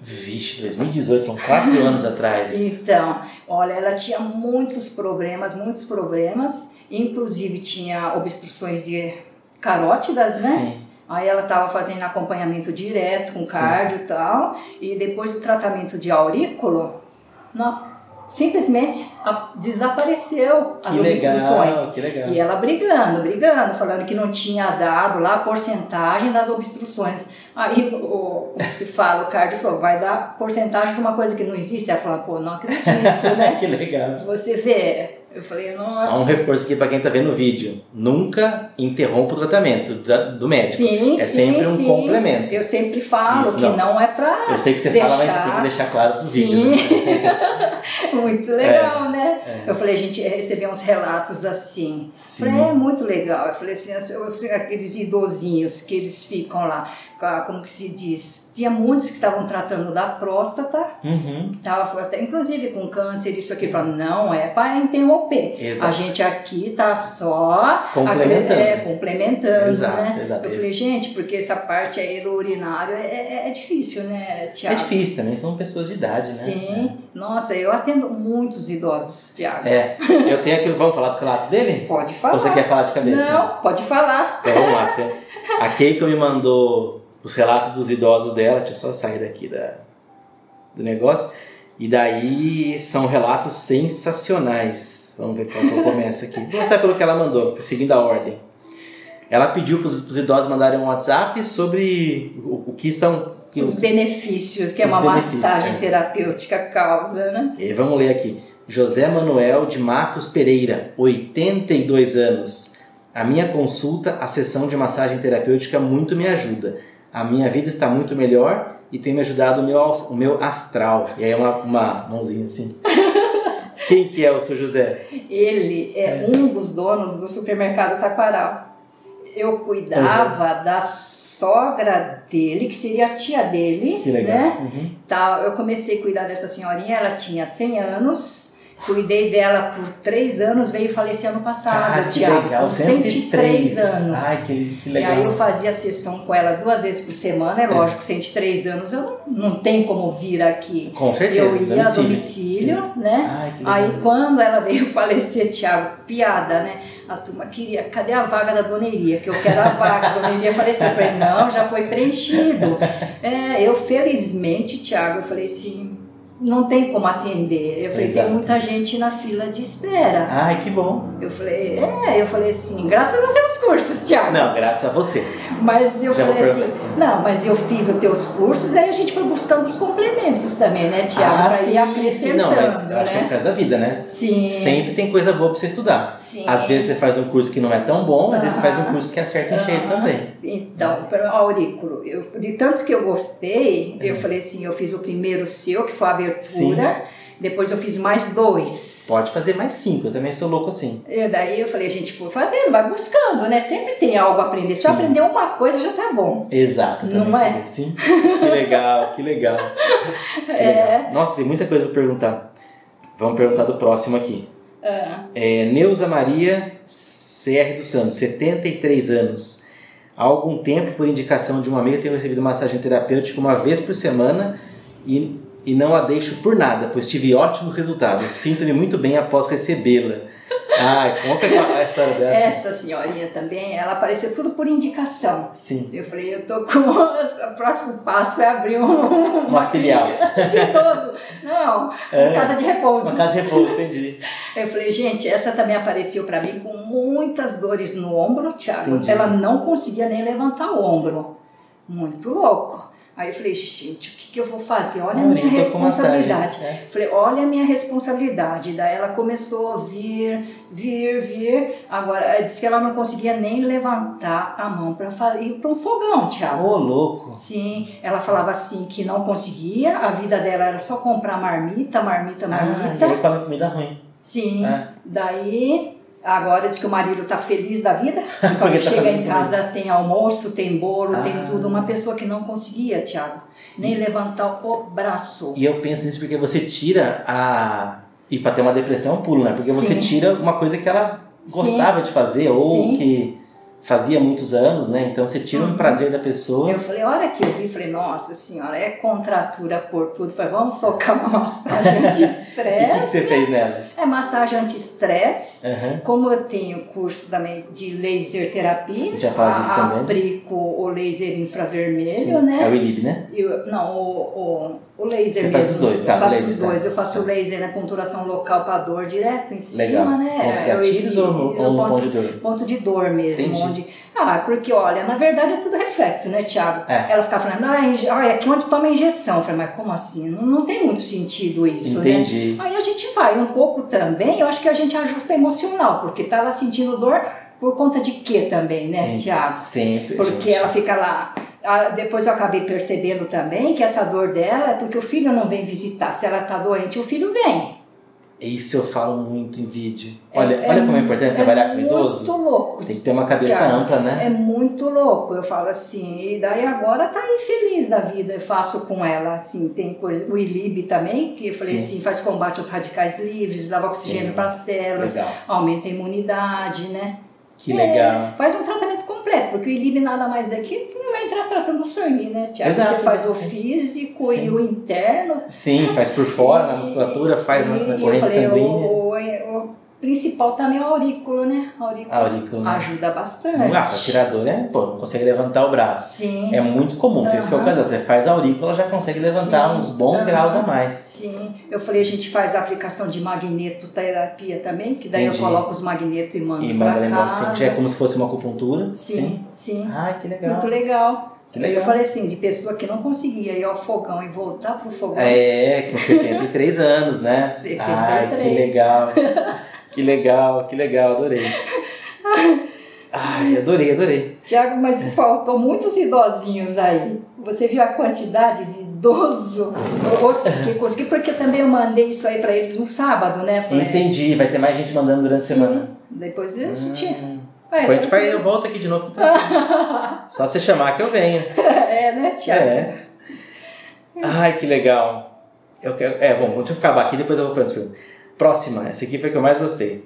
[SPEAKER 1] Vixe, 2018, são quatro anos atrás.
[SPEAKER 2] Então, olha, ela tinha muitos problemas, muitos problemas, inclusive tinha obstruções de carótidas, né?
[SPEAKER 1] Sim.
[SPEAKER 2] Aí ela estava fazendo acompanhamento direto com cardio e tal, e depois do tratamento de aurículo, não, simplesmente desapareceu as
[SPEAKER 1] Que legal,
[SPEAKER 2] obstruções.
[SPEAKER 1] que legal.
[SPEAKER 2] E ela brigando, brigando, falando que não tinha dado lá a porcentagem das obstruções. Aí, o, como se fala, o cardio falou, vai dar porcentagem de uma coisa que não existe. Ela falou, pô, não acredito, né?
[SPEAKER 1] que legal.
[SPEAKER 2] Você vê, eu falei, nossa.
[SPEAKER 1] Só um reforço aqui para quem tá vendo o vídeo. Nunca interrompa o tratamento do médico.
[SPEAKER 2] Sim,
[SPEAKER 1] é
[SPEAKER 2] sim,
[SPEAKER 1] sempre um
[SPEAKER 2] sim.
[SPEAKER 1] complemento.
[SPEAKER 2] Eu sempre falo
[SPEAKER 1] Isso,
[SPEAKER 2] que
[SPEAKER 1] não.
[SPEAKER 2] não, é pra
[SPEAKER 1] Eu sei que você
[SPEAKER 2] deixar...
[SPEAKER 1] fala, mas tem que deixar claro pro
[SPEAKER 2] Sim.
[SPEAKER 1] vídeo. né?
[SPEAKER 2] muito legal, né?
[SPEAKER 1] É.
[SPEAKER 2] Eu falei, a gente recebeu uns relatos assim.
[SPEAKER 1] Sim.
[SPEAKER 2] Falei, é muito legal. Eu falei assim, os- os- aqueles idosinhos que eles ficam lá, como que se diz? Tinha muitos que estavam tratando da próstata,
[SPEAKER 1] Uhum.
[SPEAKER 2] tava, até, inclusive com câncer, isso aqui. Falaram, não é para interromper.
[SPEAKER 1] Exato.
[SPEAKER 2] A gente aqui tá só
[SPEAKER 1] Complementando.
[SPEAKER 2] É, complementando,
[SPEAKER 1] Exato,
[SPEAKER 2] né?
[SPEAKER 1] exato,
[SPEAKER 2] Eu falei, gente, porque essa parte aí do urinário é, é, é difícil, né,
[SPEAKER 1] É
[SPEAKER 2] Tiago?
[SPEAKER 1] difícil também, são pessoas de idade, né?
[SPEAKER 2] Sim. Nossa, eu atendo muitos idosos, Tiago.
[SPEAKER 1] É. Eu tenho aqui, vamos falar dos relatos dele?
[SPEAKER 2] Pode falar.
[SPEAKER 1] Ou você quer falar de cabeça?
[SPEAKER 2] Não, pode falar.
[SPEAKER 1] Então vamos lá. Você... A Keiko me mandou os relatos dos idosos dela. Deixa eu só sair daqui da... do negócio. E daí são relatos sensacionais. Vamos ver qual que eu começo aqui. Vou começar pelo que ela mandou, seguindo a ordem. Ela pediu para os idosos mandarem um WhatsApp sobre o, o que estão. que-
[SPEAKER 2] Os benefícios que é uma massagem
[SPEAKER 1] é.
[SPEAKER 2] terapêutica causa, né?
[SPEAKER 1] E vamos ler aqui. José Manuel de Matos Pereira, 82 anos. A minha consulta, a sessão de massagem terapêutica muito me ajuda. A minha vida está muito melhor e tem me ajudado o meu, o meu astral. E aí uma, uma mãozinha assim. Quem que é o seu José?
[SPEAKER 2] Ele é, um dos donos do supermercado Taquaral. Eu cuidava da sogra dele, que seria a tia dele,
[SPEAKER 1] Que legal.
[SPEAKER 2] né?
[SPEAKER 1] Uhum.
[SPEAKER 2] Tá, eu comecei a cuidar dessa senhorinha, ela tinha 100 anos, cuidei dela por 3 anos, veio falecer ano passado,
[SPEAKER 1] Ah,
[SPEAKER 2] Tiago,
[SPEAKER 1] legal.
[SPEAKER 2] com 103 anos.
[SPEAKER 1] Ai, que, que
[SPEAKER 2] E
[SPEAKER 1] legal.
[SPEAKER 2] aí eu fazia sessão com ela duas vezes por semana, é lógico, 103 anos eu não, não tem como vir aqui.
[SPEAKER 1] Com certeza.
[SPEAKER 2] Eu ia a
[SPEAKER 1] domicílio.
[SPEAKER 2] domicílio, né?
[SPEAKER 1] Ai, que legal.
[SPEAKER 2] Aí quando ela veio falecer, Tiago, piada, né? A turma queria, cadê a vaga da Dona Iria? Que eu quero a vaga. A Dona Iria faleceu. Eu falei, não, já foi preenchido. É, eu felizmente, Tiago, eu falei assim, não tem como atender. Eu falei,
[SPEAKER 1] Exato.
[SPEAKER 2] tem muita gente na fila de espera.
[SPEAKER 1] Ai, que bom.
[SPEAKER 2] Eu falei, é, eu falei assim, graças aos seus cursos, Tiago.
[SPEAKER 1] Não, graças a você.
[SPEAKER 2] Mas eu
[SPEAKER 1] Já
[SPEAKER 2] falei assim, não, mas eu fiz os teus cursos, aí a gente foi buscando os complementos também, né, Tiago?
[SPEAKER 1] ah,
[SPEAKER 2] pra
[SPEAKER 1] sim,
[SPEAKER 2] ir acrescentando,
[SPEAKER 1] Não, mas acho que é por
[SPEAKER 2] né?
[SPEAKER 1] causa da vida, né?
[SPEAKER 2] Sim.
[SPEAKER 1] Sempre tem coisa boa pra você estudar.
[SPEAKER 2] Sim.
[SPEAKER 1] Às vezes você faz um curso que não é tão bom, às vezes você faz um curso que acerta em cheio
[SPEAKER 2] Aham.
[SPEAKER 1] também.
[SPEAKER 2] Então, pelo aurículo, eu, de tanto que eu gostei, eu
[SPEAKER 1] É.
[SPEAKER 2] falei assim, eu fiz o primeiro seu, que foi a abertura, depois eu fiz mais dois.
[SPEAKER 1] Pode fazer mais cinco, eu também sou louco assim.
[SPEAKER 2] E daí eu falei, a gente foi fazendo, vai buscando, né? Sempre tem algo a aprender. Se eu
[SPEAKER 1] Sim.
[SPEAKER 2] aprender uma coisa, já tá bom.
[SPEAKER 1] Exato,
[SPEAKER 2] Não é?
[SPEAKER 1] assim. Que legal, que legal. Que legal. Nossa, tem muita coisa pra perguntar. Vamos perguntar do próximo aqui.
[SPEAKER 2] Ah,
[SPEAKER 1] É, Neuza Maria CR dos Santos, 73 anos. Há algum tempo, por indicação de uma amiga, tenho recebido massagem terapêutica uma vez por semana e, e não a deixo por nada, pois tive ótimos resultados. Sinto-me muito bem após recebê-la. Ai, conta a história dela.
[SPEAKER 2] Essa senhorinha também, ela apareceu tudo por indicação.
[SPEAKER 1] Sim.
[SPEAKER 2] Eu falei, eu tô com. O próximo passo é abrir um, uma,
[SPEAKER 1] Uma filial.
[SPEAKER 2] de idoso. Não,
[SPEAKER 1] É.
[SPEAKER 2] uma casa de repouso.
[SPEAKER 1] Uma casa de repouso, entendi.
[SPEAKER 2] Eu falei, gente, essa também apareceu pra mim com muitas dores no ombro, Thiago.
[SPEAKER 1] Entendi.
[SPEAKER 2] Ela não conseguia nem levantar o ombro. Muito louco. Aí eu falei, gente, o que, que eu vou fazer? Olha a minha
[SPEAKER 1] Aurículas com massagem.
[SPEAKER 2] responsabilidade.
[SPEAKER 1] É.
[SPEAKER 2] Falei, olha a minha responsabilidade. Daí ela começou a vir, vir, vir. Agora, ela disse que ela não conseguia nem levantar a mão para ir para um fogão, Thiago.
[SPEAKER 1] Ô, louco.
[SPEAKER 2] Sim, ela falava assim que não conseguia, a vida dela era só comprar marmita, marmita,
[SPEAKER 1] Ah,
[SPEAKER 2] marmita.
[SPEAKER 1] e aí come comida ruim.
[SPEAKER 2] Sim,
[SPEAKER 1] É.
[SPEAKER 2] daí agora diz que o marido tá feliz da vida. Quando
[SPEAKER 1] tá
[SPEAKER 2] chega em casa tem almoço, tem bolo,
[SPEAKER 1] Ah.
[SPEAKER 2] tem tudo. Uma pessoa que não conseguia, Thiago, nem levantar o braço.
[SPEAKER 1] E eu penso nisso porque você tira a. E pra ter uma depressão é um pulo, né? Porque você
[SPEAKER 2] Sim.
[SPEAKER 1] tira uma coisa que ela gostava de fazer ou
[SPEAKER 2] Sim.
[SPEAKER 1] que fazia muitos anos, né? Então você tira um
[SPEAKER 2] Uhum.
[SPEAKER 1] prazer da pessoa.
[SPEAKER 2] Eu falei, olha que eu vi, falei, nossa senhora, é contratura por tudo. Falei, vamos socar uma massagem
[SPEAKER 1] E o que, que você fez nela?
[SPEAKER 2] É massagem anti-estresse.
[SPEAKER 1] Aham.
[SPEAKER 2] Como eu tenho curso também de laser terapia,
[SPEAKER 1] já fala disso também.
[SPEAKER 2] aplico o laser infravermelho,
[SPEAKER 1] Sim.
[SPEAKER 2] né?
[SPEAKER 1] É o ILIB, né?
[SPEAKER 2] Eu, não, o, o, o laser
[SPEAKER 1] Você faz
[SPEAKER 2] mesmo.
[SPEAKER 1] os dois, tá?
[SPEAKER 2] Eu faço
[SPEAKER 1] Laser,
[SPEAKER 2] os
[SPEAKER 1] tá.
[SPEAKER 2] dois. Eu faço o laser na ponturação local para dor direto em cima,
[SPEAKER 1] Legal.
[SPEAKER 2] né?
[SPEAKER 1] Com os
[SPEAKER 2] Eu-
[SPEAKER 1] gatilhos
[SPEAKER 2] eu-
[SPEAKER 1] ou
[SPEAKER 2] eu
[SPEAKER 1] ou no
[SPEAKER 2] ponto,
[SPEAKER 1] de dor?
[SPEAKER 2] ponto de dor mesmo.
[SPEAKER 1] Entendi.
[SPEAKER 2] Onde, ah, porque olha, na verdade é tudo reflexo, né, Thiago?
[SPEAKER 1] É.
[SPEAKER 2] Ela ficava falando, ah, inje- olha, aqui onde toma injeção. Eu falei, mas como assim? Não, não tem muito sentido isso, né?
[SPEAKER 1] Entendi.
[SPEAKER 2] Aí a gente vai um pouco também, eu acho que a gente ajusta emocional, porque tava sentindo dor por conta de quê também, né. Thiago?
[SPEAKER 1] Sempre.
[SPEAKER 2] Porque
[SPEAKER 1] gente.
[SPEAKER 2] ela fica lá. Ah, Depois eu acabei percebendo também que essa dor dela é porque o filho não vem visitar. Se ela tá doente, o filho vem.
[SPEAKER 1] Isso eu falo muito em vídeo.
[SPEAKER 2] É-
[SPEAKER 1] Olha,
[SPEAKER 2] é
[SPEAKER 1] olha como é importante trabalhar com
[SPEAKER 2] muito
[SPEAKER 1] idoso.
[SPEAKER 2] louco.
[SPEAKER 1] Tem que ter uma cabeça
[SPEAKER 2] Tiago,
[SPEAKER 1] ampla, né?
[SPEAKER 2] É muito louco, eu falo assim. E daí agora tá infeliz da vida, eu faço com ela, assim, tem coisa, o ILIB também, que eu falei
[SPEAKER 1] Sim.
[SPEAKER 2] assim, faz combate aos radicais livres, dá oxigênio para as células,
[SPEAKER 1] Legal.
[SPEAKER 2] aumenta a imunidade, né?
[SPEAKER 1] Que legal.
[SPEAKER 2] Faz um tratamento completo, porque o ILIB nada mais é que não vai entrar tratando o sangue, né, Tiago? Você faz o físico e
[SPEAKER 1] Sim.
[SPEAKER 2] o interno.
[SPEAKER 1] Sim, faz por fora, na
[SPEAKER 2] E-
[SPEAKER 1] musculatura, faz na, na
[SPEAKER 2] e
[SPEAKER 1] corrente sanguínea.
[SPEAKER 2] o, o principal também é o aurículo, né? Aurículo
[SPEAKER 1] né?
[SPEAKER 2] ajuda bastante.
[SPEAKER 1] Ah, pra tirar dor, é, pô, não consegue levantar o braço.
[SPEAKER 2] Sim.
[SPEAKER 1] É muito comum, se você for
[SPEAKER 2] Aham.
[SPEAKER 1] casado, você faz a aurícula, já consegue levantar
[SPEAKER 2] Sim.
[SPEAKER 1] uns bons graus a mais.
[SPEAKER 2] Sim, eu falei, a gente faz a aplicação de magnetoterapia também, que daí
[SPEAKER 1] Entendi.
[SPEAKER 2] eu coloco os magnetos e mando
[SPEAKER 1] E manda lembrar que é como se fosse uma acupuntura.
[SPEAKER 2] Sim, sim.
[SPEAKER 1] Ai, que legal.
[SPEAKER 2] Muito legal.
[SPEAKER 1] Que
[SPEAKER 2] Aí
[SPEAKER 1] legal.
[SPEAKER 2] eu falei assim, de pessoa que não conseguia ir ao fogão e voltar pro fogão.
[SPEAKER 1] É, com 73 anos, né?
[SPEAKER 2] 73.
[SPEAKER 1] Ai, que legal. Que legal, que legal, adorei. Ai, adorei, adorei.
[SPEAKER 2] Tiago, mas faltou muitos idosinhos aí. Você viu a quantidade de idoso? Eu consegui, consegui, porque também eu mandei isso aí pra eles no sábado, né? Falei,
[SPEAKER 1] Entendi, vai ter mais gente mandando durante a
[SPEAKER 2] Sim,
[SPEAKER 1] semana.
[SPEAKER 2] depois a gente...
[SPEAKER 1] Hum.
[SPEAKER 2] É,
[SPEAKER 1] Depois a gente vai, eu volto aqui de novo. Só você chamar que eu venho.
[SPEAKER 2] é, né, Tiago?
[SPEAKER 1] É. Ai, que legal. Eu quero, é, bom, deixa eu acabar aqui, depois eu vou para outra pergunta. Próxima, essa aqui foi a que eu mais gostei.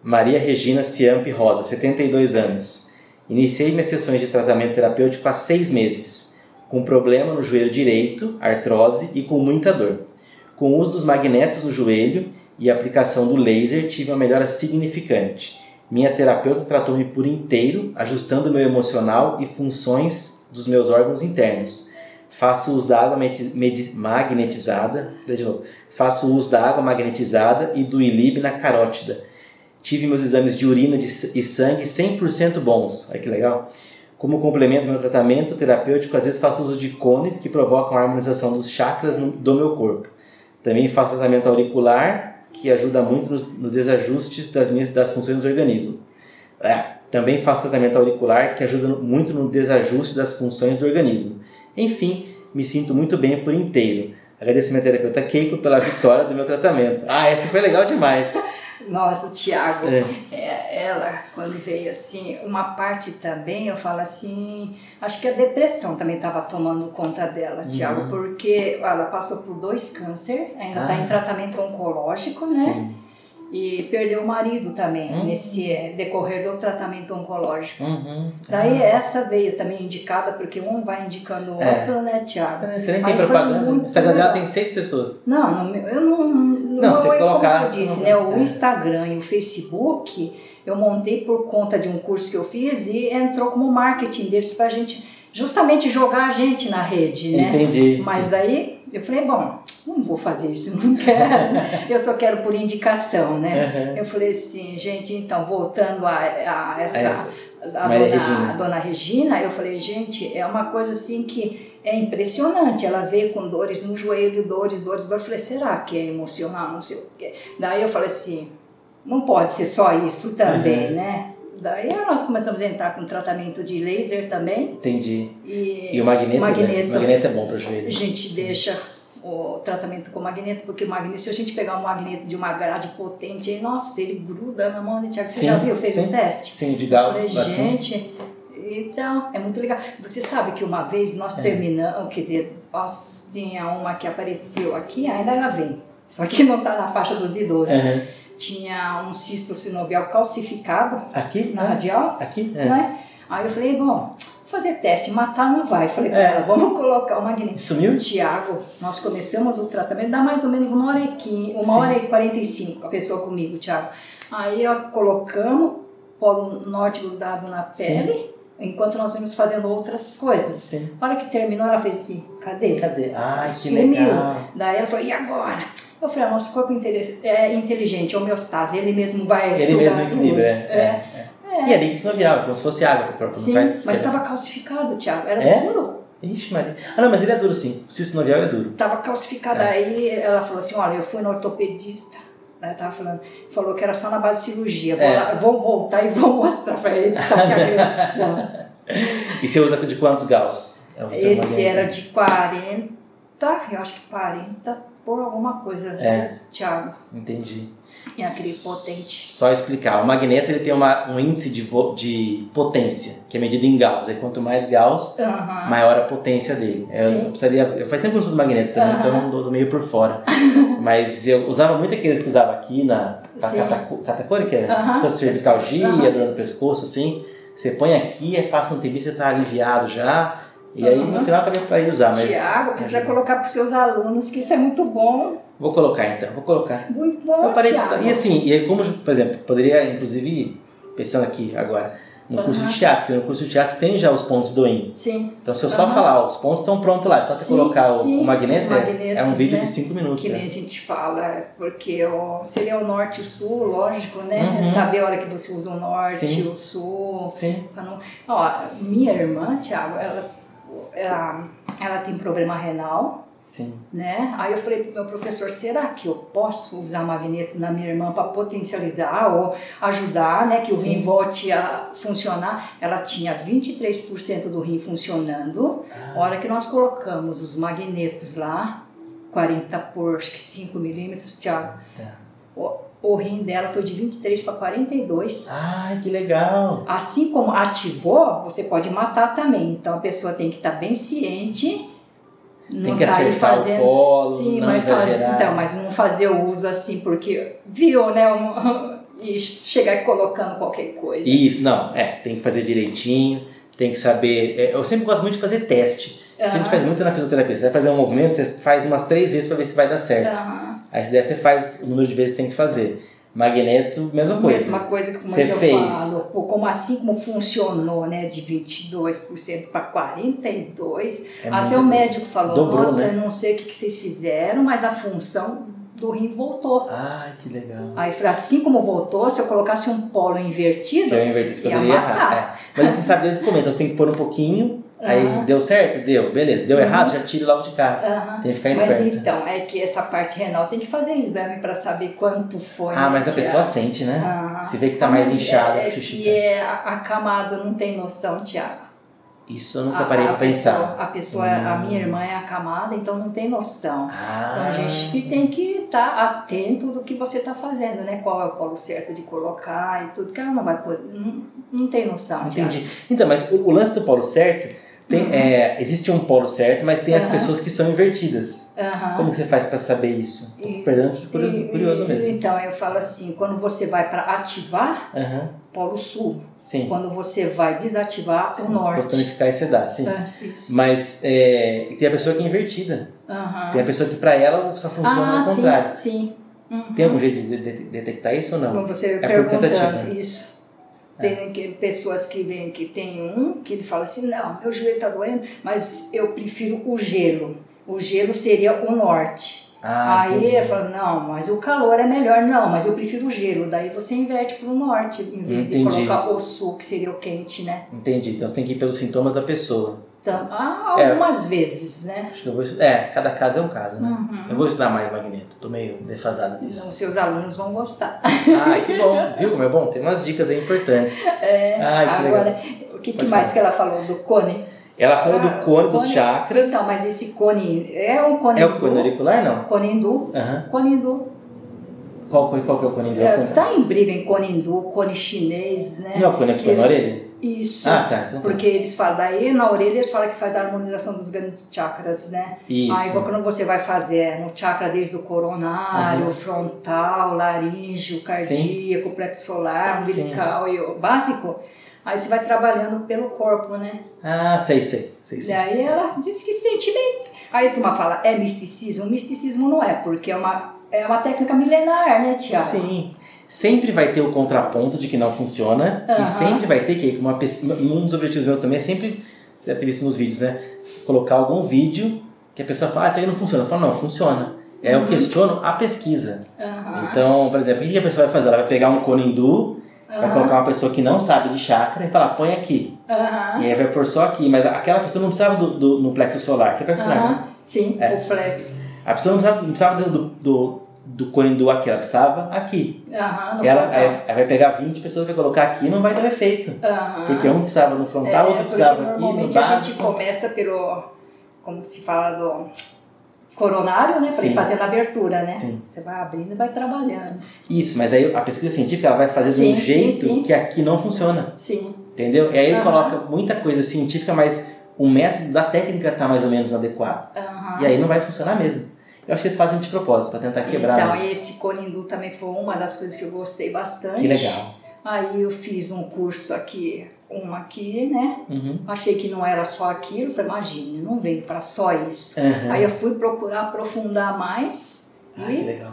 [SPEAKER 1] Maria Regina Ciamp Rosa, 72 anos. Iniciei minhas sessões de tratamento terapêutico há seis meses, com problema no joelho direito, artrose e com muita dor. Com o uso dos magnetos no joelho e aplicação do laser, tive uma melhora significante. Minha terapeuta tratou-me por inteiro, ajustando meu emocional e funções dos meus órgãos internos. Faço uso da água magnetizada. de novo. Faço uso da água magnetizada e do ILIB na carótida. Tive meus exames de urina e sangue 100% bons. Olha que legal. Como complemento ao meu tratamento terapêutico, às vezes faço uso de cones que provocam a harmonização dos chakras no- do meu corpo. Também faço tratamento auricular, que ajuda muito nos, nos desajustes das, minhas, das funções do organismo. É, também faço tratamento auricular, que ajuda muito no desajuste das funções do organismo. Enfim, me sinto muito bem por inteiro. Agradeço a minha terapeuta Keiko pela vitória do meu tratamento. Ah, essa foi legal demais.
[SPEAKER 2] Nossa, Tiago,
[SPEAKER 1] É.
[SPEAKER 2] é, ela, quando veio assim, uma parte também, eu falo assim, acho que a depressão também estava tomando conta dela, Tiago,
[SPEAKER 1] Uhum.
[SPEAKER 2] porque ela passou por dois câncer, ainda está
[SPEAKER 1] Ah.
[SPEAKER 2] em tratamento oncológico, né?
[SPEAKER 1] Sim.
[SPEAKER 2] E perdeu o marido também,
[SPEAKER 1] Uhum.
[SPEAKER 2] nesse é, decorrer do tratamento oncológico.
[SPEAKER 1] Uhum.
[SPEAKER 2] Daí essa veio também indicada, porque um vai indicando o
[SPEAKER 1] É.
[SPEAKER 2] outro, né, Tiago?
[SPEAKER 1] Você nem tem
[SPEAKER 2] Aí
[SPEAKER 1] propaganda. O Instagram dela tem seis pessoas.
[SPEAKER 2] Não, eu não, Não, você colocar. Como eu disse, né? O é. Instagram e o Facebook eu montei por conta de um curso que eu fiz e entrou como marketing deles para a gente justamente jogar a gente na rede, né?
[SPEAKER 1] Entendi.
[SPEAKER 2] Mas daí eu falei, bom, não vou fazer isso, não quero. eu só quero por indicação, né? Uhum. Eu falei assim, gente, então, voltando a, a essa. essa. A dona, Regina. a dona Regina, eu falei, gente, é uma coisa assim que é impressionante. Ela veio com dores no joelho, dores, dores, dores. Eu falei, será que é emocional? Não sei o quê. Daí eu falei assim, não pode ser só isso também, uhum. né? Daí nós começamos a entrar com tratamento de laser também.
[SPEAKER 1] Entendi. E, e o magneto, magneto, né? o magneto é bom para o joelho.
[SPEAKER 2] A gente deixa o tratamento com magneto, porque o magneto, se a gente pegar um magneto de uma grade potente, aí, nossa, ele gruda na mão do Tiago. Você sim, já viu? Fez sim, um teste?
[SPEAKER 1] Sim, de galo.
[SPEAKER 2] Eu falei, gente, então, é muito legal. Você sabe que uma vez nós é. terminamos, quer dizer, nós tinha uma que apareceu aqui, ainda ela vem. Só que não está na faixa dos idosos. Uhum tinha um cisto sinovial calcificado
[SPEAKER 1] aqui
[SPEAKER 2] na radial.
[SPEAKER 1] Aqui?
[SPEAKER 2] É. Né? Aí eu falei, bom, fazer teste, matar não vai. Falei é. ela, vamos colocar o magneto.
[SPEAKER 1] Sumiu?
[SPEAKER 2] Tiago, nós começamos o tratamento, dá mais ou menos uma hora e quinze, uma Sim. hora e quarenta e cinco a pessoa comigo, Tiago. Aí ó, colocamos polo norte grudado na pele. Sim. Enquanto nós íamos fazendo outras coisas.
[SPEAKER 1] Sim.
[SPEAKER 2] A hora que terminou, ela fez assim: cadê?
[SPEAKER 1] Cadê? Ai, que
[SPEAKER 2] Sumiu.
[SPEAKER 1] legal.
[SPEAKER 2] Daí ela falou: e agora? Eu falei, ah, nosso corpo é inteligente, é homeostase, ele mesmo vai
[SPEAKER 1] Ele mesmo equilibra, é. é. é. é. E é líquido sinovial, como se fosse água. Próprio,
[SPEAKER 2] sim, mas estava calcificado, Thiago, era é? duro.
[SPEAKER 1] Ixi, Maria. Ah, não, mas ele é duro sim. O cisto sinovial é duro.
[SPEAKER 2] Tava calcificado. É. Aí ela falou assim: olha, eu fui no ortopedista. Né, tava falando, falou que era só na base de cirurgia. Vou, é. lá, vou voltar e vou mostrar pra ele tá, que agressão.
[SPEAKER 1] e você usa de quantos graus?
[SPEAKER 2] É Esse era de 40, eu acho que 40 por alguma coisa, é. Thiago.
[SPEAKER 1] Entendi.
[SPEAKER 2] É aquele potente.
[SPEAKER 1] Só explicar. O magneto ele tem uma, um índice de, de potência, que é medido em Gauss. E quanto mais Gauss, maior a potência dele. Eu, precisaria, eu faz tempo que eu uso do magneto também, então eu tô meio por fora. Mas eu usava muito aqueles que usava aqui na catacora, que é se fosse cervicalgia, dor no pescoço, assim. Você põe aqui, passa um tempo você tá aliviado já e aí no final acabei para ir usar. Mas...
[SPEAKER 2] Tiago, precisa colocar para os seus alunos que isso é muito bom.
[SPEAKER 1] Vou colocar então, vou colocar.
[SPEAKER 2] Muito bom.
[SPEAKER 1] E assim, e como, por exemplo, poderia inclusive, pensando aqui agora, no curso de teatro, porque no curso de teatro tem já os pontos do IN.
[SPEAKER 2] Sim.
[SPEAKER 1] Então se eu só falar, ó, os pontos estão prontos lá, é só você sim, colocar o, sim, o magneto, é um vídeo
[SPEAKER 2] né?
[SPEAKER 1] de 5 minutos.
[SPEAKER 2] Que nem
[SPEAKER 1] né?
[SPEAKER 2] a gente fala, porque o, seria o norte e o sul, lógico, né? Uhum. Saber a hora que você usa o norte, e o sul.
[SPEAKER 1] Sim.
[SPEAKER 2] Não... Ó, minha irmã, Thiago, ela ela, ela tem problema renal.
[SPEAKER 1] Sim.
[SPEAKER 2] Né? Aí eu falei pro meu professor, será que eu posso usar magneto na minha irmã para potencializar ou ajudar, né, que o Sim. rim volte a funcionar? Ela tinha 23% do rim funcionando. Ah. A hora que nós colocamos os magnetos lá, 40 por 5 milímetros, Thiago, tá o rim dela foi de 23 para 42.
[SPEAKER 1] Ai, que legal!
[SPEAKER 2] Assim como ativou, você pode matar também. Então a pessoa tem que estar tá bem ciente.
[SPEAKER 1] Não tem que sair fazendo. O polo, Sim,
[SPEAKER 2] mas faz, então, mas não fazer o uso assim, porque viu, né? Um, e chegar colocando qualquer coisa.
[SPEAKER 1] Isso, não, é, tem que fazer direitinho, tem que saber. É, eu sempre gosto muito de fazer teste. Uhum. a gente faz muito na fisioterapia. Você vai fazer um movimento, você faz umas três vezes para ver se vai dar certo. Uhum. Aí se der, você faz o número de vezes que tem que fazer. Magneto, mesma coisa.
[SPEAKER 2] Mesma coisa que como você eu fez. falo. Como assim como funcionou, né? De 22% para 42%. É até o médico falou, Dobrou, nossa, né? eu não sei o que vocês fizeram, mas a função do rim voltou.
[SPEAKER 1] Ai, que legal.
[SPEAKER 2] Aí assim como voltou, se eu colocasse um polo invertido,
[SPEAKER 1] se eu invertisse, poderia errar. É. Mas você sabe desde o começo, então você tem que pôr um pouquinho Aí uhum. deu certo? Deu, beleza. Deu uhum. errado? Já tira logo de cara. Uhum. Tem que ficar esperto.
[SPEAKER 2] Mas então, é que essa parte renal tem que fazer exame para saber quanto foi.
[SPEAKER 1] Ah, mas a pessoa sente, né? Se vê que tá mais inchado.
[SPEAKER 2] É, que é acamado, não tem noção, Tiago.
[SPEAKER 1] Isso eu nunca parei para pensar.
[SPEAKER 2] Pessoa, a pessoa, hum. a minha irmã é acamada, então não tem noção.
[SPEAKER 1] Ah.
[SPEAKER 2] Então a gente tem que estar tá atento do que você está fazendo, né? Qual é o polo certo de colocar e tudo, que ela não vai poder, não, não tem noção.
[SPEAKER 1] Entendi. Então, mas o, o lance do polo certo tem, uhum. é, existe um polo certo, mas tem uhum. as pessoas que são invertidas. Uhum. Como você faz para saber isso? Tô perdendo curioso, e, curioso mesmo.
[SPEAKER 2] Então, eu falo assim, quando você vai para ativar, polo sul.
[SPEAKER 1] Sim.
[SPEAKER 2] Quando você vai desativar, sim, o norte.
[SPEAKER 1] Para tonificar e sedar, sim. É, mas é, tem a pessoa que é invertida. Tem a pessoa que para ela só funciona ah, ao contrário.
[SPEAKER 2] Sim, sim. Uhum.
[SPEAKER 1] Tem algum jeito de de- detectar isso ou não?
[SPEAKER 2] Como você
[SPEAKER 1] É por
[SPEAKER 2] perguntando,
[SPEAKER 1] tentativa.
[SPEAKER 2] isso. Tem que- pessoas que vêm que tem um que ele fala assim, não, meu joelho está doendo, mas eu prefiro o gelo. O gelo seria o norte.
[SPEAKER 1] Ah,
[SPEAKER 2] Aí
[SPEAKER 1] entendi.
[SPEAKER 2] ele fala, não, mas o calor é melhor. Não, mas eu prefiro o gelo. Daí você inverte para o norte, em vez de
[SPEAKER 1] Entendi.
[SPEAKER 2] colocar o sul, que seria o quente, né?
[SPEAKER 1] Entendi. Então você tem que ir pelos sintomas da pessoa.
[SPEAKER 2] Então, ah,
[SPEAKER 1] É.
[SPEAKER 2] algumas vezes, né?
[SPEAKER 1] Acho que eu vou estudar. É, cada caso é um caso, né?
[SPEAKER 2] Uhum.
[SPEAKER 1] Eu vou estudar mais magneto. Tô meio defasado nisso.
[SPEAKER 2] Então, seus alunos vão gostar.
[SPEAKER 1] Ai, que bom. Viu como é bom? Tem umas dicas aí importantes.
[SPEAKER 2] É,
[SPEAKER 1] Ai, que
[SPEAKER 2] agora,
[SPEAKER 1] legal.
[SPEAKER 2] o que, que mais
[SPEAKER 1] falar.
[SPEAKER 2] que ela falou do cone?
[SPEAKER 1] Ela falou
[SPEAKER 2] Ah,
[SPEAKER 1] do cone dos
[SPEAKER 2] cone-
[SPEAKER 1] chakras.
[SPEAKER 2] Então, mas esse cone é um cone
[SPEAKER 1] É o
[SPEAKER 2] hindu?
[SPEAKER 1] cone auricular, não?
[SPEAKER 2] Cone hindu.
[SPEAKER 1] Aham.
[SPEAKER 2] Cone hindu.
[SPEAKER 1] Qual, qual que é o cone
[SPEAKER 2] É,
[SPEAKER 1] hindu?
[SPEAKER 2] tá em briga em cone hindu, cone chinês, né?
[SPEAKER 1] Não é o cone aqui na orelha?
[SPEAKER 2] Isso.
[SPEAKER 1] Ah, tá. Então tá.
[SPEAKER 2] Porque eles falam, daí na orelha eles falam que faz a harmonização dos grandes chakras, né? Aí
[SPEAKER 1] Isso.
[SPEAKER 2] quando você vai fazer é no chakra desde o coronário,
[SPEAKER 1] Aham.
[SPEAKER 2] frontal, laríngeo, cardíaco, plexo solar,
[SPEAKER 1] Sim.
[SPEAKER 2] umbilical e o básico, aí você vai trabalhando pelo corpo, né?
[SPEAKER 1] Ah, sei, sei. sei,
[SPEAKER 2] E
[SPEAKER 1] sei.
[SPEAKER 2] aí ela disse que se sente bem. Aí a turma fala, é misticismo? Misticismo não é, porque é uma, é uma técnica milenar, né, Tiago?
[SPEAKER 1] Sim. Sempre vai ter o contraponto de que não funciona.
[SPEAKER 2] Aham.
[SPEAKER 1] E sempre vai ter que. Uma, um dos objetivos meus também é sempre. Você deve ter visto nos vídeos, né? Colocar algum vídeo que a pessoa fala, ah, isso aí não funciona. Eu falo, não, funciona. É, Eu
[SPEAKER 2] Uhum.
[SPEAKER 1] questiono a pesquisa.
[SPEAKER 2] Aham,
[SPEAKER 1] Então, por exemplo, o que a pessoa vai fazer? Ela vai pegar um cone hindu, vai colocar uma pessoa que não sabe de chakra e falar, põe aqui. E aí vai pôr só aqui. Mas aquela pessoa não precisava do, do- no plexo solar. Que é plexo solar, né?
[SPEAKER 2] Sim,
[SPEAKER 1] É.
[SPEAKER 2] o plexo.
[SPEAKER 1] A pessoa não precisava, não precisava do, do, do cone hindu aqui, ela precisava aqui.
[SPEAKER 2] No
[SPEAKER 1] Ela, aí vai pegar 20 pessoas, vai colocar aqui e não vai ter efeito.
[SPEAKER 2] Aham.
[SPEAKER 1] Porque um precisava no frontal,
[SPEAKER 2] É,
[SPEAKER 1] outro precisava aqui, no
[SPEAKER 2] normalmente a gente
[SPEAKER 1] básico.
[SPEAKER 2] começa pelo, como se fala, do coronário, né? Para ir fazendo a abertura, né?
[SPEAKER 1] Sim.
[SPEAKER 2] Você vai abrindo e vai trabalhando.
[SPEAKER 1] Isso, mas aí a pesquisa científica ela vai fazer de
[SPEAKER 2] Sim,
[SPEAKER 1] um
[SPEAKER 2] sim,
[SPEAKER 1] jeito
[SPEAKER 2] sim.
[SPEAKER 1] que aqui não funciona.
[SPEAKER 2] Sim.
[SPEAKER 1] Entendeu? E aí ele
[SPEAKER 2] Aham.
[SPEAKER 1] coloca muita coisa científica, mas o método da técnica está mais ou menos adequado. E aí não vai funcionar mesmo. Eu acho que eles fazem de propósito, para tentar quebrar.
[SPEAKER 2] Então,
[SPEAKER 1] isso.
[SPEAKER 2] esse Conindu também foi uma das coisas que eu gostei bastante.
[SPEAKER 1] Que legal.
[SPEAKER 2] Aí eu fiz um curso aqui, um aqui, né?
[SPEAKER 1] Uhum.
[SPEAKER 2] Achei que não era só aquilo. Falei, imagina, não veio para só isso.
[SPEAKER 1] Uhum.
[SPEAKER 2] Aí eu fui procurar aprofundar mais
[SPEAKER 1] Ah, que
[SPEAKER 2] e
[SPEAKER 1] legal.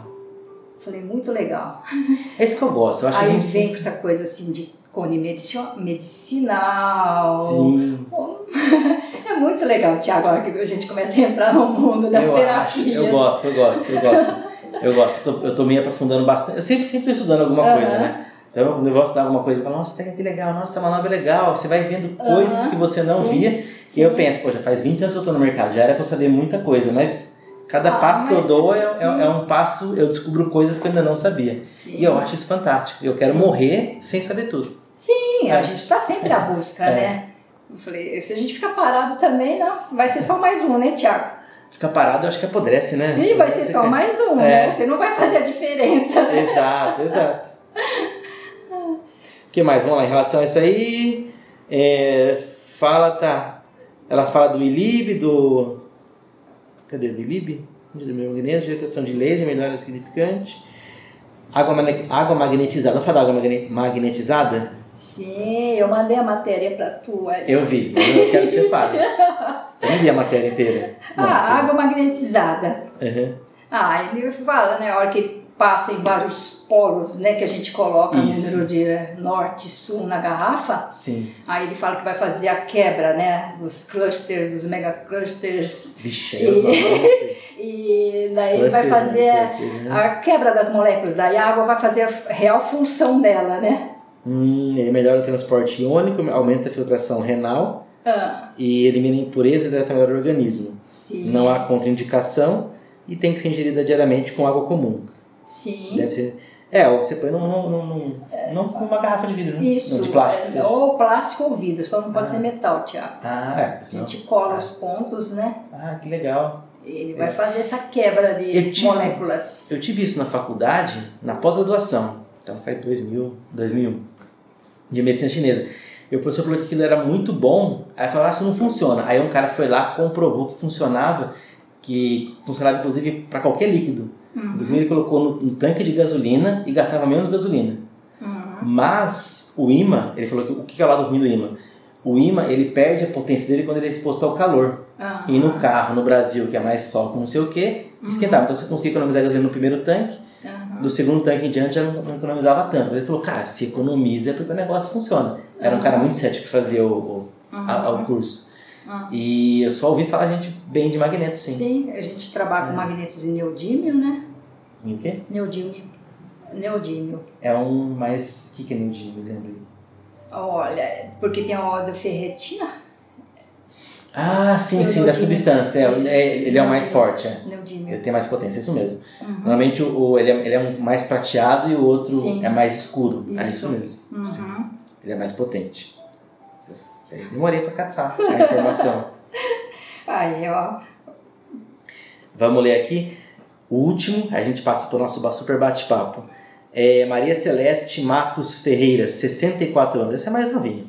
[SPEAKER 2] falei, muito legal.
[SPEAKER 1] É isso que eu gosto. Eu acho
[SPEAKER 2] Aí
[SPEAKER 1] muito...
[SPEAKER 2] vem com essa coisa assim de cone medici- medicinal.
[SPEAKER 1] Sim,
[SPEAKER 2] É muito legal, Tiago, agora que a gente começa a entrar no mundo das
[SPEAKER 1] eu
[SPEAKER 2] terapias.
[SPEAKER 1] acho. Eu gosto, eu gosto, eu gosto. Eu gosto. Eu tô, eu tô meio aprofundando bastante. Eu sempre, sempre estudando alguma
[SPEAKER 2] Aham.
[SPEAKER 1] coisa, né? Então, quando eu vou estudar alguma coisa, eu falo, nossa, pega que legal, nossa, manobra é legal. Você vai vendo coisas
[SPEAKER 2] Aham.
[SPEAKER 1] que você não
[SPEAKER 2] Sim,
[SPEAKER 1] via.
[SPEAKER 2] sim.
[SPEAKER 1] E eu penso, poxa, faz 20 anos que eu tô no mercado, já era pra eu saber muita coisa, mas cada
[SPEAKER 2] Ah,
[SPEAKER 1] passo que eu
[SPEAKER 2] mas-
[SPEAKER 1] dou é, é- é um passo, eu descubro coisas que eu ainda não sabia.
[SPEAKER 2] Sim.
[SPEAKER 1] E eu acho isso fantástico. Eu quero morrer sem saber tudo.
[SPEAKER 2] Sim, a gente está sempre à busca,
[SPEAKER 1] É.
[SPEAKER 2] né? Eu falei, se a gente ficar parado também, não, vai ser só mais um, né, Tiago?
[SPEAKER 1] Ficar parado, eu acho que apodrece, né?
[SPEAKER 2] E vai ser só mais um,
[SPEAKER 1] É.
[SPEAKER 2] né? Você não vai fazer a diferença. né?
[SPEAKER 1] Exato, exato. O que mais? Vamos lá, em relação a isso aí. é, fala, tá. Ela fala do ILIB, do. Cadê? Do ILIB? De magnésio, repressão de laser, melhora o significante. Água, água magnetizada. Vamos falar da água magne- magnetizada?
[SPEAKER 2] Sim, eu mandei a matéria para tu. aí.
[SPEAKER 1] Eu vi, mas eu quero que você fale. Eu não li a matéria inteira. Não,
[SPEAKER 2] Ah, água magnetizada.
[SPEAKER 1] Aham.
[SPEAKER 2] Ah, ele fala, né, a hora que passa em vários polos, né, que a gente coloca o
[SPEAKER 1] Isso.
[SPEAKER 2] número de norte e sul na garrafa,
[SPEAKER 1] Sim.
[SPEAKER 2] aí ele fala que vai fazer a quebra, né, dos clusters, dos megaclusters,
[SPEAKER 1] Vixe, aí eu sei.
[SPEAKER 2] e daí ele vai
[SPEAKER 1] Clusters, né?
[SPEAKER 2] fazer
[SPEAKER 1] Clusters, né?
[SPEAKER 2] a quebra das moléculas, daí a água vai fazer a real função dela, né.
[SPEAKER 1] Hum, ele melhora o transporte iônico, aumenta a filtração renal
[SPEAKER 2] Ah,
[SPEAKER 1] e elimina a impureza e melhor o organismo.
[SPEAKER 2] sim,
[SPEAKER 1] Não há contraindicação e tem que ser ingerida diariamente com água comum.
[SPEAKER 2] sim.
[SPEAKER 1] Deve ser. É, ou você põe num, num, num, num- numa garrafa de vidro, né?
[SPEAKER 2] Isso,
[SPEAKER 1] Não, de plástico.
[SPEAKER 2] é,
[SPEAKER 1] seja.
[SPEAKER 2] ou plástico ou vidro, só não pode
[SPEAKER 1] Ah.
[SPEAKER 2] ser metal, Tiago.
[SPEAKER 1] Ah, é.
[SPEAKER 2] A
[SPEAKER 1] Senão...
[SPEAKER 2] gente cola os pontos, né?
[SPEAKER 1] Ah, que legal.
[SPEAKER 2] Ele vai fazer essa quebra de
[SPEAKER 1] Eu tive-
[SPEAKER 2] moléculas.
[SPEAKER 1] Eu tive isso na faculdade, na pós-graduação. Então faz 2000, 2001, de medicina chinesa. E o professor falou que aquilo era muito bom. Aí falou, ah, isso não funciona. Aí um cara foi lá, comprovou que funcionava, que funcionava inclusive para qualquer líquido.
[SPEAKER 2] Uhum.
[SPEAKER 1] Inclusive ele colocou no, no tanque de gasolina e gastava menos gasolina.
[SPEAKER 2] Uhum.
[SPEAKER 1] Mas o imã, ele falou que o que é o lado ruim do imã? O imã, ele perde a potência dele quando ele é exposto ao calor.
[SPEAKER 2] Aham.
[SPEAKER 1] E no carro, no Brasil, que é mais sol com não sei o que,
[SPEAKER 2] Uhum.
[SPEAKER 1] esquentava. Então você conseguia economizar gasolina no primeiro tanque
[SPEAKER 2] Aham.
[SPEAKER 1] Do segundo tanque em diante já não, economizava tanto. Ele falou, cara, se economiza é porque o negócio funciona. Era um cara muito cético que fazia o, o, a-
[SPEAKER 2] Uhum.
[SPEAKER 1] o curso.
[SPEAKER 2] Uhum.
[SPEAKER 1] E eu só ouvi falar gente bem de magneto, sim.
[SPEAKER 2] Sim, a gente trabalha com
[SPEAKER 1] É.
[SPEAKER 2] magnetos de neodímio, né?
[SPEAKER 1] E o quê?
[SPEAKER 2] Neodímio. Neodímio.
[SPEAKER 1] É um mais. O que, que é neodímio? Aí.
[SPEAKER 2] Olha, porque tem a óleo ferretina,
[SPEAKER 1] Ah, sim, sim, da substância. É, é, ele é o mais forte, é. Ele tem mais potência, isso mesmo.
[SPEAKER 2] Uhum.
[SPEAKER 1] Normalmente o, o- ele, é, ele é um mais prateado e o outro
[SPEAKER 2] Sim.
[SPEAKER 1] é mais escuro. É
[SPEAKER 2] Isso.
[SPEAKER 1] isso mesmo.
[SPEAKER 2] Uhum.
[SPEAKER 1] Ele é mais potente. Demorei pra caçar a informação.
[SPEAKER 2] Aí, ó.
[SPEAKER 1] Vamos ler aqui. O último, a gente passa para o nosso super bate-papo. É Maria Celeste Matos Ferreira, 64 anos. Essa é mais novinha.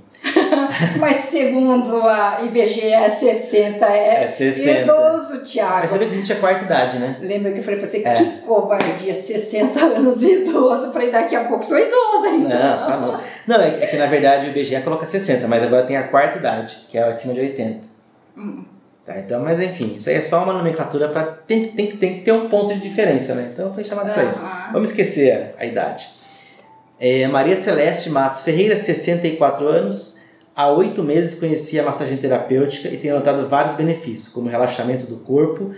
[SPEAKER 2] Mas segundo a IBGE, é 60 é,
[SPEAKER 1] É 60.
[SPEAKER 2] idoso, Thiago.
[SPEAKER 1] Mas você que existe a quarta idade, né?
[SPEAKER 2] Lembra que eu falei pra você,
[SPEAKER 1] É.
[SPEAKER 2] que covardia, 60 anos idoso. Falei, daqui a pouco sou idosa ainda.
[SPEAKER 1] Não, tá bom. Não, é, é que na verdade o IBGE coloca 60, mas agora tem a quarta idade, que é acima de 80.
[SPEAKER 2] Hum.
[SPEAKER 1] Tá, então, mas enfim, isso aí é só uma nomenclatura para tem, tem, tem que ter um ponto de diferença, né? Então foi chamado para isso. Vamos esquecer a, a idade. É, Maria Celeste Matos Ferreira, 64 anos. Há oito meses conheci a massagem terapêutica e tenho notado vários benefícios, como relaxamento do corpo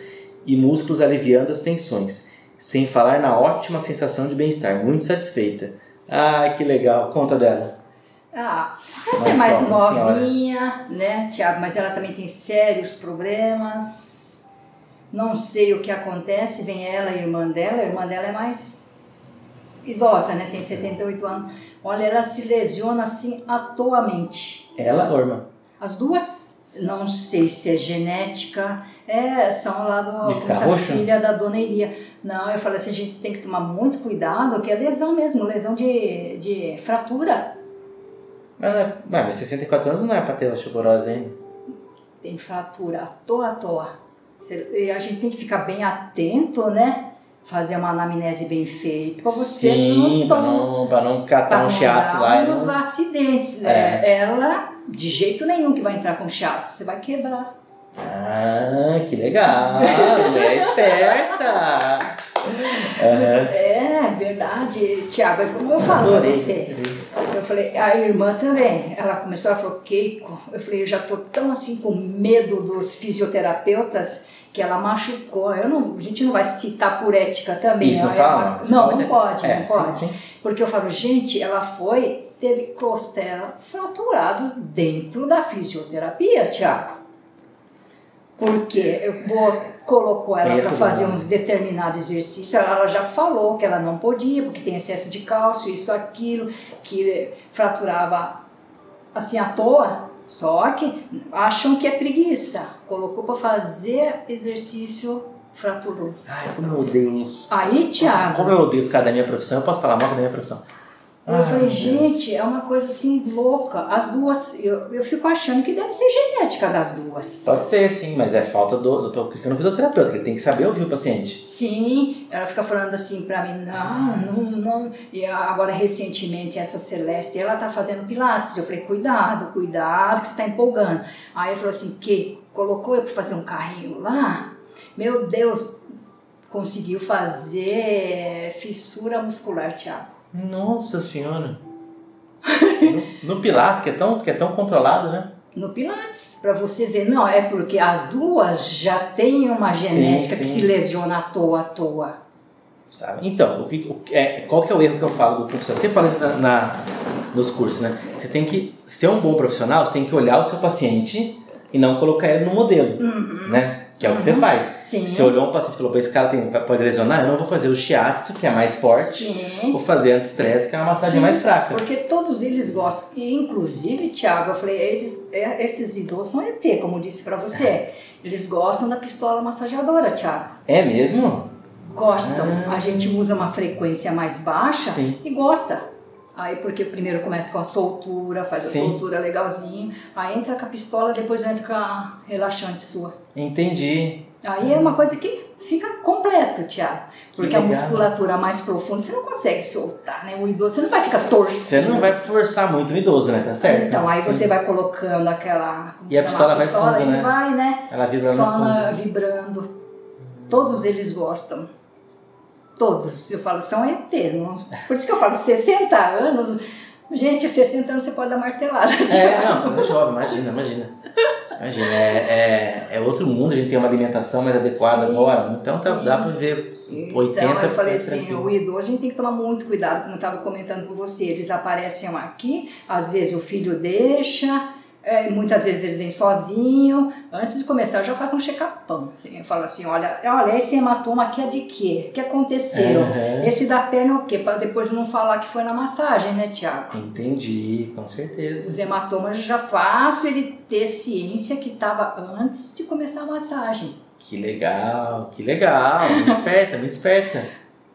[SPEAKER 1] e músculos aliviando as tensões. Sem falar na ótima sensação de bem-estar. Muito satisfeita. Ah, que legal. Conta dela.
[SPEAKER 2] Ah, essa é mais
[SPEAKER 1] senhora.
[SPEAKER 2] novinha, né, Tiago? Mas ela também tem sérios problemas. Não sei o que acontece, vem ela e a irmã dela. A irmã dela é mais idosa, né? Tem 78 anos. Olha, ela se lesiona assim atualmente.
[SPEAKER 1] Ela ou irmã?
[SPEAKER 2] As duas, não sei se é genética, é, são lá do
[SPEAKER 1] De ficar
[SPEAKER 2] como se a
[SPEAKER 1] roxa?
[SPEAKER 2] filha da dona Iria. Não, eu falei assim, a gente tem que tomar muito cuidado, que é lesão mesmo, lesão de, de fratura.
[SPEAKER 1] Mas, é- mas mas 64 anos não é pra ter osteoporose ainda.
[SPEAKER 2] Tem fratura à toa, à toa. A gente tem que ficar bem atento, né? Fazer uma anamnese bem feita, pra você
[SPEAKER 1] Sim,
[SPEAKER 2] não tomar
[SPEAKER 1] não, pra não catar um shiatsu lá e não...
[SPEAKER 2] acidentes, né? Ela, de jeito nenhum que vai entrar com shiatsu, você vai quebrar.
[SPEAKER 1] Ah, que legal! Mulher esperta! Aham.
[SPEAKER 2] É verdade, Tiago, é como eu falo pra você. Eu falei, a irmã também, ela começou, ela falou, Keiko, eu falei, eu já tô tão assim com medo dos fisioterapeutas que ela machucou. Eu não, a gente não vai citar por ética também.
[SPEAKER 1] Isso, não
[SPEAKER 2] é
[SPEAKER 1] fala, não.
[SPEAKER 2] Não,
[SPEAKER 1] pode-
[SPEAKER 2] não pode,
[SPEAKER 1] É,
[SPEAKER 2] não
[SPEAKER 1] sim,
[SPEAKER 2] pode.
[SPEAKER 1] sim.
[SPEAKER 2] Porque eu falo, gente, ela foi, teve costela fraturados dentro da fisioterapia, Tiago. Porque eu vou, colocou ela para fazer uns determinados exercícios, ela já falou que ela não podia, porque tem excesso de cálcio, isso, aquilo, que fraturava assim à toa. Só que acham que é preguiça. Colocou para fazer exercício, fraturou.
[SPEAKER 1] Ai, como eu odeio uns...
[SPEAKER 2] Aí, Tiago,
[SPEAKER 1] Como eu odeio os caras da minha profissão, eu posso falar mal da minha profissão.
[SPEAKER 2] Eu
[SPEAKER 1] Ai,
[SPEAKER 2] falei,
[SPEAKER 1] meu Deus.
[SPEAKER 2] gente, é uma coisa assim louca. As duas, eu, eu fico achando que deve ser genética das duas.
[SPEAKER 1] Pode ser, sim, mas é falta do... do tô clicando no fisioterapeuta, que ele tem que saber ouvir o paciente.
[SPEAKER 2] Sim, ela fica falando assim pra mim, não, não, não. E agora, recentemente, essa Celeste, ela tá fazendo pilates. Eu falei, cuidado, cuidado, que você tá empolgando. Aí ele falou assim, que colocou eu pra fazer um carrinho lá, meu Deus, conseguiu fazer fissura muscular, Thiago.
[SPEAKER 1] Nossa senhora. No, no Pilates, que é, tão, que é tão controlado, né?
[SPEAKER 2] No Pilates, pra você ver. Não, é porque as duas já têm uma
[SPEAKER 1] Sim,
[SPEAKER 2] genética que
[SPEAKER 1] sim.
[SPEAKER 2] se lesiona à toa, à toa.
[SPEAKER 1] Sabe? Então, o que, o que- é, qual que é o erro que eu falo do profissional? Você fala isso na, na- nos cursos, né? Você tem que ser um bom profissional, você tem que olhar o seu paciente e não colocar ele no modelo,
[SPEAKER 2] Uhum.
[SPEAKER 1] né? Que é o que você
[SPEAKER 2] Uhum.
[SPEAKER 1] faz.
[SPEAKER 2] Sim.
[SPEAKER 1] Você olhou um paciente e falou, "Pô, esse cara tem, pode lesionar, eu não vou fazer o shiatsu, que é mais forte,
[SPEAKER 2] Sim.
[SPEAKER 1] vou fazer anti-stress, que é uma massagem
[SPEAKER 2] Sim,
[SPEAKER 1] mais fraca.
[SPEAKER 2] Porque todos eles gostam. E, inclusive, Thiago, eu falei, eles, é, esses idosos são ET, como eu disse pra você. Eles gostam da pistola massageadora, Thiago.
[SPEAKER 1] É mesmo?
[SPEAKER 2] Gostam.
[SPEAKER 1] Ah.
[SPEAKER 2] A gente usa uma frequência mais baixa
[SPEAKER 1] Sim.
[SPEAKER 2] e gosta. Aí porque primeiro começa com a soltura, faz
[SPEAKER 1] Sim.
[SPEAKER 2] a soltura legalzinho, aí entra com a pistola, depois entra com a relaxante sua.
[SPEAKER 1] Entendi.
[SPEAKER 2] Aí é uma coisa que fica completo, Thiago. Porque a musculatura mais profunda você não consegue soltar, né? O idoso você não vai ficar torcendo.
[SPEAKER 1] Você não vai forçar muito o idoso, né? Tá certo?
[SPEAKER 2] Então, aí
[SPEAKER 1] Sim.
[SPEAKER 2] você vai colocando aquela.
[SPEAKER 1] E a
[SPEAKER 2] chama?
[SPEAKER 1] pistola vai fundo, né?
[SPEAKER 2] vai, né?
[SPEAKER 1] Ela vibra
[SPEAKER 2] Só vibrando. Todos eles gostam. Todos. Eu falo, são eternos. Por isso que eu falo, 60 anos. Gente, 60 anos você pode dar martelada.
[SPEAKER 1] É, não, você é jovem, imagina, imagina. Imagina, é, é, é, outro mundo, a gente tem uma alimentação mais adequada sim, agora. Então tá, dá pra ver 80
[SPEAKER 2] Então eu falei assim, tranquilo. o idoso a gente tem que tomar muito cuidado, como eu estava comentando com você. Eles aparecem aqui, às vezes o filho deixa, é, muitas vezes eles vêm sozinho. Antes de começar, eu já faço um check-upão. Assim, eu falo assim: olha, olha, esse hematoma aqui é de quê? O que aconteceu? Uhum. Esse da perna é o quê? Para depois não falar que foi na massagem, né, Tiago?
[SPEAKER 1] Entendi, com certeza.
[SPEAKER 2] Os hematomas eu já faço ele ter ciência que estava antes de começar a massagem.
[SPEAKER 1] Que legal, que legal. Muito esperta, muito esperta.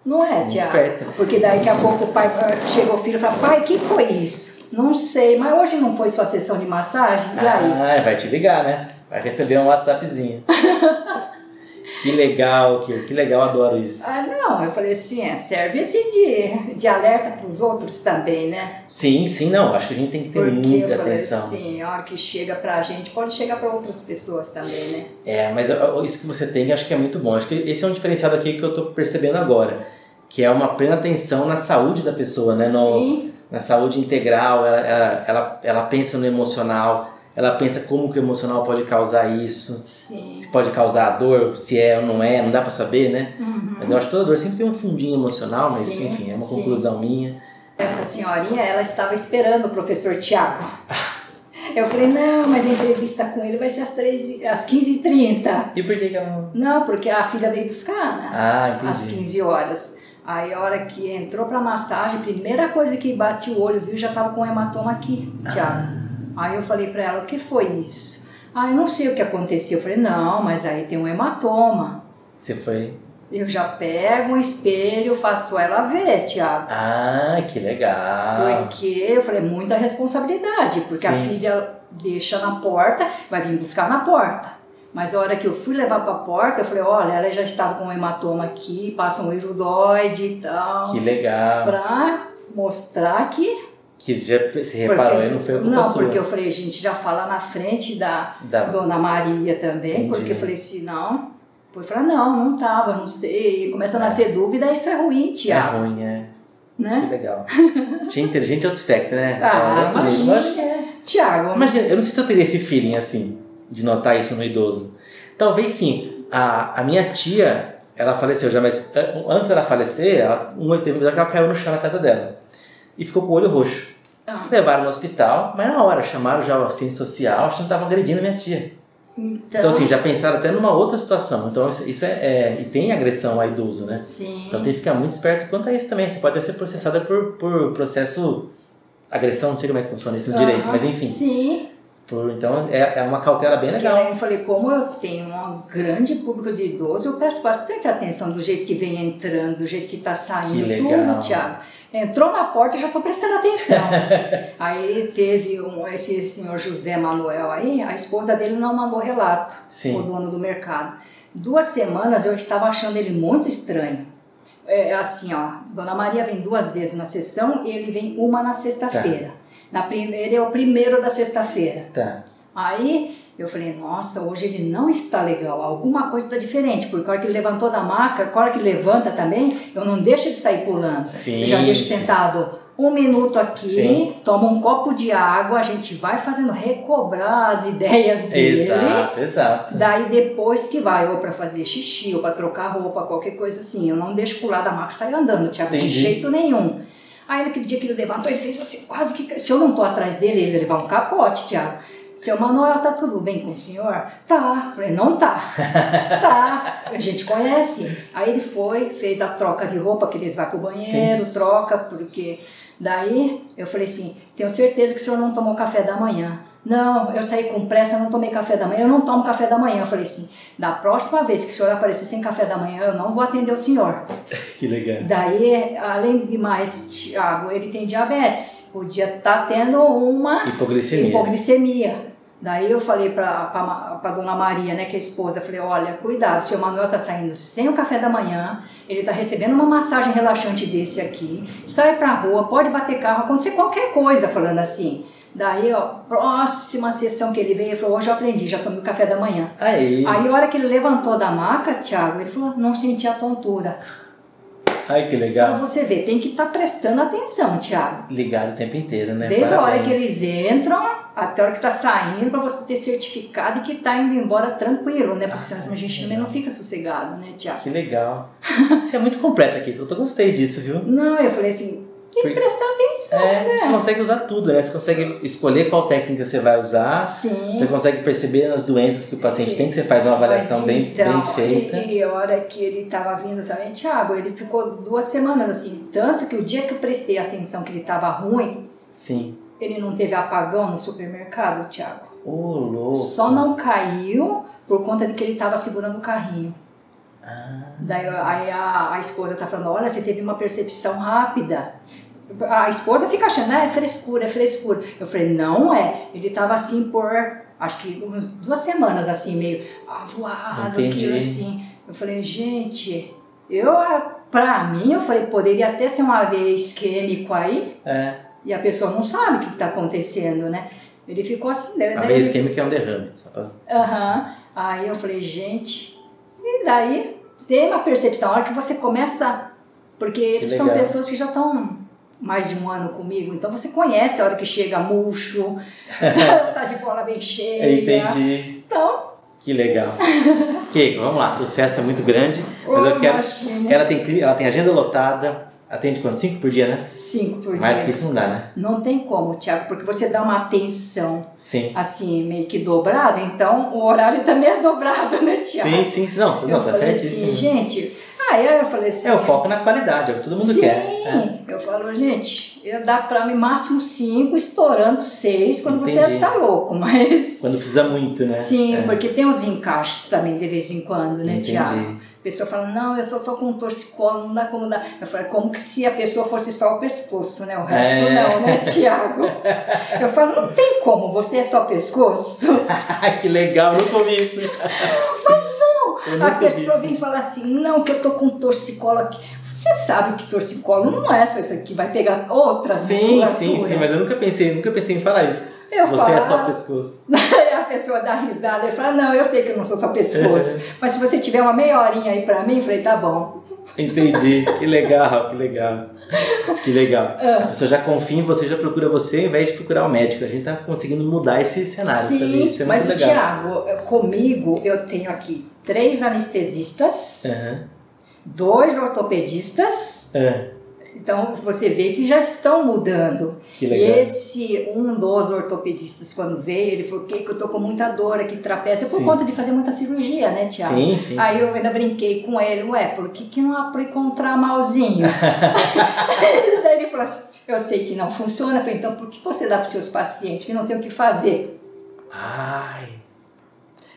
[SPEAKER 2] Não é, Tiago? Porque daqui a pouco o pai chega o filho e fala: pai, o que foi isso? Não sei, mas hoje não foi sua sessão de massagem? E aí?
[SPEAKER 1] Ah, vai te ligar, né? Vai receber um WhatsAppzinho. que legal, que, que legal, adoro isso.
[SPEAKER 2] Ah, não, eu falei assim, é, serve assim de, de alerta para os outros também, né?
[SPEAKER 1] Sim, sim, não, acho que a gente tem que ter Porque muita eu falei atenção.
[SPEAKER 2] Sim, a hora que chega pra gente, pode chegar para outras pessoas também, né?
[SPEAKER 1] É, mas isso que você tem, acho que é muito bom. Acho que esse é um diferencial aqui que eu tô percebendo agora, que é uma plena atenção na saúde da pessoa, né? No, sim na saúde integral, ela, ela, ela, ela, pensa no emocional, ela pensa como que o emocional pode causar isso,
[SPEAKER 2] Sim.
[SPEAKER 1] se pode causar dor, se é ou não é, não dá para saber, né?
[SPEAKER 2] Uhum.
[SPEAKER 1] Mas eu acho que toda dor sempre tem um fundinho emocional, mas sim, enfim, é uma sim. conclusão minha.
[SPEAKER 2] Essa senhorinha, ela estava esperando o professor Tiago. Eu falei, não, mas a entrevista com ele vai ser às, 13, às 15h30.
[SPEAKER 1] E por que, ela não...
[SPEAKER 2] Não, porque a filha veio buscar, né?
[SPEAKER 1] Ah, entendi.
[SPEAKER 2] Às 15 horas. Aí a hora que entrou pra massagem, primeira coisa que bati o olho, viu, já tava com um hematoma aqui, Tiago. Ah. Aí eu falei pra ela, o que foi isso? Ah, eu não sei o que aconteceu. Eu falei, não, mas aí tem um hematoma.
[SPEAKER 1] Você foi?
[SPEAKER 2] Eu já pego um espelho, faço ela ver, Tiago.
[SPEAKER 1] Ah, que legal.
[SPEAKER 2] Porque eu falei, muita responsabilidade, porque Sim. a filha deixa na porta, vai vir buscar na porta. Mas a hora que eu fui levar para a porta, eu falei, olha, ela já estava com um hematoma aqui, passa um iridoide e tal.
[SPEAKER 1] Que legal.
[SPEAKER 2] Para mostrar que...
[SPEAKER 1] Que já se reparou porque, não foi culpa
[SPEAKER 2] Não, porque eu falei, gente, já fala na frente da, da... Dona Maria também, Entendi. porque eu falei assim, não... Foi falar, não, não tava, não sei. Começa a é. nascer é. dúvida, isso é ruim, Tiago.
[SPEAKER 1] É ruim, é.
[SPEAKER 2] Né?
[SPEAKER 1] Que legal. Gente inteligente é outro espectro, né?
[SPEAKER 2] Ah, é imagina. Acho que é. Tiago.
[SPEAKER 1] Imagina, eu não sei se eu teria esse feeling assim de notar isso no idoso. Talvez sim. A, a minha tia, ela faleceu já, mas antes dela falecer, ela, um que ela caiu no chão na casa dela. E ficou com o olho roxo. Ah. Levaram no hospital, mas na hora chamaram já o assistente social, achando que estavam agredindo a minha tia.
[SPEAKER 2] Então,
[SPEAKER 1] então, assim, já pensaram até numa outra situação. Então, isso, isso é, é, E tem agressão a idoso, né?
[SPEAKER 2] Sim.
[SPEAKER 1] Então, tem que ficar muito esperto quanto a isso também. Você pode ser processada por, por processo. Agressão, não sei como é que funciona isso no direito, mas enfim.
[SPEAKER 2] Sim.
[SPEAKER 1] Por, então é, é uma cautela bem legal.
[SPEAKER 2] eu falei, como eu tenho um grande público de idosos, eu presto bastante atenção do jeito que vem entrando, do jeito que está saindo, que tudo. Entrou na porta, eu já estou prestando atenção. aí teve um, esse senhor José Manuel aí, a esposa dele não mandou relato,
[SPEAKER 1] Sim.
[SPEAKER 2] o dono do mercado. Duas semanas eu estava achando ele muito estranho. É assim, ó, Dona Maria vem duas vezes na sessão e ele vem uma na sexta-feira. Tá. Na primeira é o primeiro da sexta-feira.
[SPEAKER 1] Tá.
[SPEAKER 2] Aí eu falei, nossa, hoje ele não está legal, alguma coisa está diferente, porque a hora que ele levantou da maca, a hora que levanta também, eu não deixo ele sair pulando.
[SPEAKER 1] Sim,
[SPEAKER 2] eu já deixo sim. sentado um minuto aqui,
[SPEAKER 1] sim.
[SPEAKER 2] toma um copo de água, a gente vai fazendo recobrar as ideias dele.
[SPEAKER 1] Exato, exato.
[SPEAKER 2] Daí depois que vai, ou para fazer xixi, ou para trocar roupa, qualquer coisa assim. Eu não deixo pular da maca e sair andando, Tiago, de jeito nenhum. Aí naquele dia que ele levantou, ele fez assim, quase que. Se eu não tô atrás dele, ele ia levar um capote, Tiago. Seu Manuel, tá tudo bem com o senhor? Tá. Falei, não tá. tá. A gente conhece. Aí ele foi, fez a troca de roupa, que eles vão pro banheiro, Sim. troca, porque. Daí eu falei assim: tenho certeza que o senhor não tomou café da manhã. Não, eu saí com pressa, não tomei café da manhã, eu não tomo café da manhã. Eu falei assim, da próxima vez que o senhor aparecer sem café da manhã, eu não vou atender o senhor.
[SPEAKER 1] que legal.
[SPEAKER 2] Daí, além de mais, Tiago, ele tem diabetes, podia estar tá tendo uma
[SPEAKER 1] hipoglicemia.
[SPEAKER 2] hipoglicemia. Daí eu falei para a dona Maria, né, que é a esposa, falei, olha, cuidado, o seu Manuel tá saindo sem o café da manhã, ele tá recebendo uma massagem relaxante desse aqui, sai pra rua, pode bater carro, acontecer qualquer coisa, falando assim. Daí, ó, próxima sessão que ele veio, ele falou, hoje eu aprendi, já tomei o café da manhã.
[SPEAKER 1] Aí.
[SPEAKER 2] Aí, a hora que ele levantou da maca, Thiago, ele falou, não senti a tontura.
[SPEAKER 1] Ai, que
[SPEAKER 2] Então
[SPEAKER 1] legal.
[SPEAKER 2] você vê, tem que estar prestando atenção, Tiago.
[SPEAKER 1] Ligado o tempo inteiro, né?
[SPEAKER 2] Desde a hora
[SPEAKER 1] Parabéns.
[SPEAKER 2] que eles entram até a hora que tá saindo, para você ter certificado e que tá indo embora tranquilo, né? Porque senão a gente também não fica sossegado, né, Tiago?
[SPEAKER 1] Que legal. Você é muito completa aqui, eu tô gostei disso, viu?
[SPEAKER 2] Não, eu falei assim, tem que prestar atenção,
[SPEAKER 1] É,
[SPEAKER 2] né?
[SPEAKER 1] você consegue usar tudo, né? Você consegue escolher qual técnica você vai usar.
[SPEAKER 2] Sim.
[SPEAKER 1] Você consegue perceber as doenças que o paciente tem, que você faz uma avaliação
[SPEAKER 2] Mas,
[SPEAKER 1] bem,
[SPEAKER 2] então,
[SPEAKER 1] bem feita.
[SPEAKER 2] E, e a hora que ele estava vindo também, Tiago, ele ficou duas semanas assim. Tanto que o dia que eu prestei atenção que ele estava ruim,
[SPEAKER 1] Sim.
[SPEAKER 2] ele não teve apagão no supermercado, Tiago.
[SPEAKER 1] Ô, louco.
[SPEAKER 2] Só não caiu por conta de que ele estava segurando o carrinho.
[SPEAKER 1] Ah,
[SPEAKER 2] Daí aí a, a esposa tá falando, olha, você teve uma percepção rápida. A esposa fica achando, ah, é frescura, é frescura. Eu falei, não é. Ele tava assim por, acho que umas duas semanas, assim, meio avoado, aquilo assim. Eu falei, gente, eu, pra mim, eu falei, poderia até ser uma vez isquêmico aí,
[SPEAKER 1] é.
[SPEAKER 2] e a pessoa não sabe o que, que tá acontecendo, né? Ele ficou assim, daí,
[SPEAKER 1] A
[SPEAKER 2] daí ele-
[SPEAKER 1] química é um derrame.
[SPEAKER 2] Aham. Aí eu falei, gente, e daí tem uma percepção, a hora que você começa. Porque eles são pessoas que já estão mais de um ano comigo, então você conhece a hora que chega murcho, tá, de bola bem cheia.
[SPEAKER 1] Entendi.
[SPEAKER 2] Então,
[SPEAKER 1] Que legal. Keiko, vamos lá. Sucesso é muito grande, mas eu quero. Ela tem, ela tem agenda lotada. Atende quanto? Cinco por dia, né?
[SPEAKER 2] cinco por
[SPEAKER 1] Mais
[SPEAKER 2] dia.
[SPEAKER 1] que isso não dá, né?
[SPEAKER 2] Não tem como, Tiago, porque você dá uma atenção
[SPEAKER 1] Sim.
[SPEAKER 2] assim, meio que dobrada, então o horário também é dobrado, né, Tiago?
[SPEAKER 1] Sim, sim, sim. Não,
[SPEAKER 2] Eu
[SPEAKER 1] não tá certíssimo.
[SPEAKER 2] assim, gente. Aí eu falei assim.
[SPEAKER 1] É o foco na qualidade, é o que todo mundo
[SPEAKER 2] Sim,
[SPEAKER 1] quer. É.
[SPEAKER 2] eu falo, gente, eu dá pra mim máximo cinco, estourando seis quando você
[SPEAKER 1] Entendi.
[SPEAKER 2] tá louco, mas.
[SPEAKER 1] Quando precisa muito, né?
[SPEAKER 2] Sim,
[SPEAKER 1] É.
[SPEAKER 2] porque tem uns encaixes também de vez em quando, né,
[SPEAKER 1] Entendi.
[SPEAKER 2] Tiago? A pessoa fala, não, eu só tô com um torcicolo, não dá como dar. Eu falei, como que se a pessoa fosse só o pescoço, né? O resto
[SPEAKER 1] É.
[SPEAKER 2] não, né, Tiago? Eu falo, não tem como, você é só pescoço.
[SPEAKER 1] que legal, nunca ouvi isso. Mas não,
[SPEAKER 2] A pessoa vem falar assim, não, que eu tô com torcicolo aqui. Você sabe que torcicolo não é só isso aqui, vai pegar outras
[SPEAKER 1] Sim, sim, sim, mas eu nunca pensei, nunca pensei em falar isso.
[SPEAKER 2] Eu
[SPEAKER 1] Você
[SPEAKER 2] falo,
[SPEAKER 1] é só pescoço.
[SPEAKER 2] Aí a pessoa dá risada e fala, não, eu sei que eu não sou só pescoço, mas se você tiver uma meia horinha aí pra mim, eu falei, tá bom.
[SPEAKER 1] Entendi. Que legal, que legal. Que legal.
[SPEAKER 2] Ah.
[SPEAKER 1] A pessoa já confia em você, já procura você, ao invés de procurar o médico. A gente tá conseguindo mudar esse cenário?
[SPEAKER 2] Sim,
[SPEAKER 1] é
[SPEAKER 2] mas o
[SPEAKER 1] legal.
[SPEAKER 2] Tiago, eu- comigo eu tenho aqui três anestesistas,
[SPEAKER 1] Aham.
[SPEAKER 2] dois ortopedistas,
[SPEAKER 1] É,
[SPEAKER 2] então você vê que já estão mudando.
[SPEAKER 1] que
[SPEAKER 2] E
[SPEAKER 1] legal.
[SPEAKER 2] esse, um dos ortopedistas, quando veio, ele falou que eu tô com muita dor aqui, trapézio, por
[SPEAKER 1] Sim.
[SPEAKER 2] conta de fazer muita cirurgia, né, Tiago?
[SPEAKER 1] Sim, sim.
[SPEAKER 2] Aí eu ainda brinquei com ele, ué, por que, que não aplicou um tramalzinho? Daí ele falou assim, eu sei que não funciona, falei, então por que você dá para seus pacientes que não tem o que fazer?
[SPEAKER 1] Ai,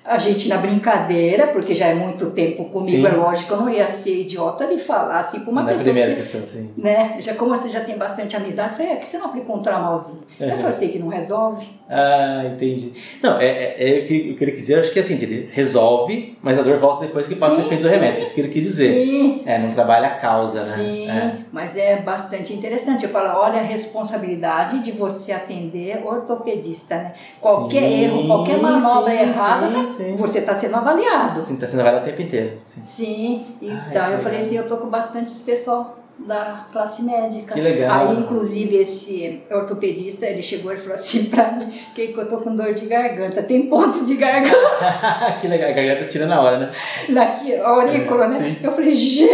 [SPEAKER 2] A gente na brincadeira, porque já é muito tempo comigo,
[SPEAKER 1] Sim.
[SPEAKER 2] é lógico, eu não ia ser idiota de falar assim para uma
[SPEAKER 1] na
[SPEAKER 2] pessoa
[SPEAKER 1] primeira
[SPEAKER 2] que você,
[SPEAKER 1] sessão, sim.
[SPEAKER 2] né, já como você já tem bastante amizade, eu falei, é que você não aplicou um tramalzinho? Eu falei, sei que não resolve.
[SPEAKER 1] Ah, entendi. Não, é, é, é o que eu queria dizer, eu acho que é assim, ele resolve, mas a dor volta depois que passa o
[SPEAKER 2] Sim,
[SPEAKER 1] efeito do remédio. Isso que ele quis dizer.
[SPEAKER 2] Sim,
[SPEAKER 1] É, não trabalha a causa, né?
[SPEAKER 2] Sim,
[SPEAKER 1] É.
[SPEAKER 2] mas é bastante interessante. Eu falo, olha a responsabilidade de você atender ortopedista, né? Qualquer
[SPEAKER 1] Sim,
[SPEAKER 2] erro, qualquer manobra errada, tá-
[SPEAKER 1] sim.
[SPEAKER 2] você está sendo avaliado.
[SPEAKER 1] Sim, tá sendo avaliado o tempo inteiro. Sim.
[SPEAKER 2] Sim, então
[SPEAKER 1] Ai, que
[SPEAKER 2] eu falei assim, eu tô com bastante esse pessoal da classe médica.
[SPEAKER 1] Que legal.
[SPEAKER 2] Aí, inclusive, esse ortopedista, ele chegou e falou assim pra mim, que eu tô com dor de garganta, tem ponto de garganta
[SPEAKER 1] que legal, a garganta tira na hora, né?
[SPEAKER 2] aqui, a aurícula,
[SPEAKER 1] É,
[SPEAKER 2] né?
[SPEAKER 1] sim.
[SPEAKER 2] Eu falei, gente,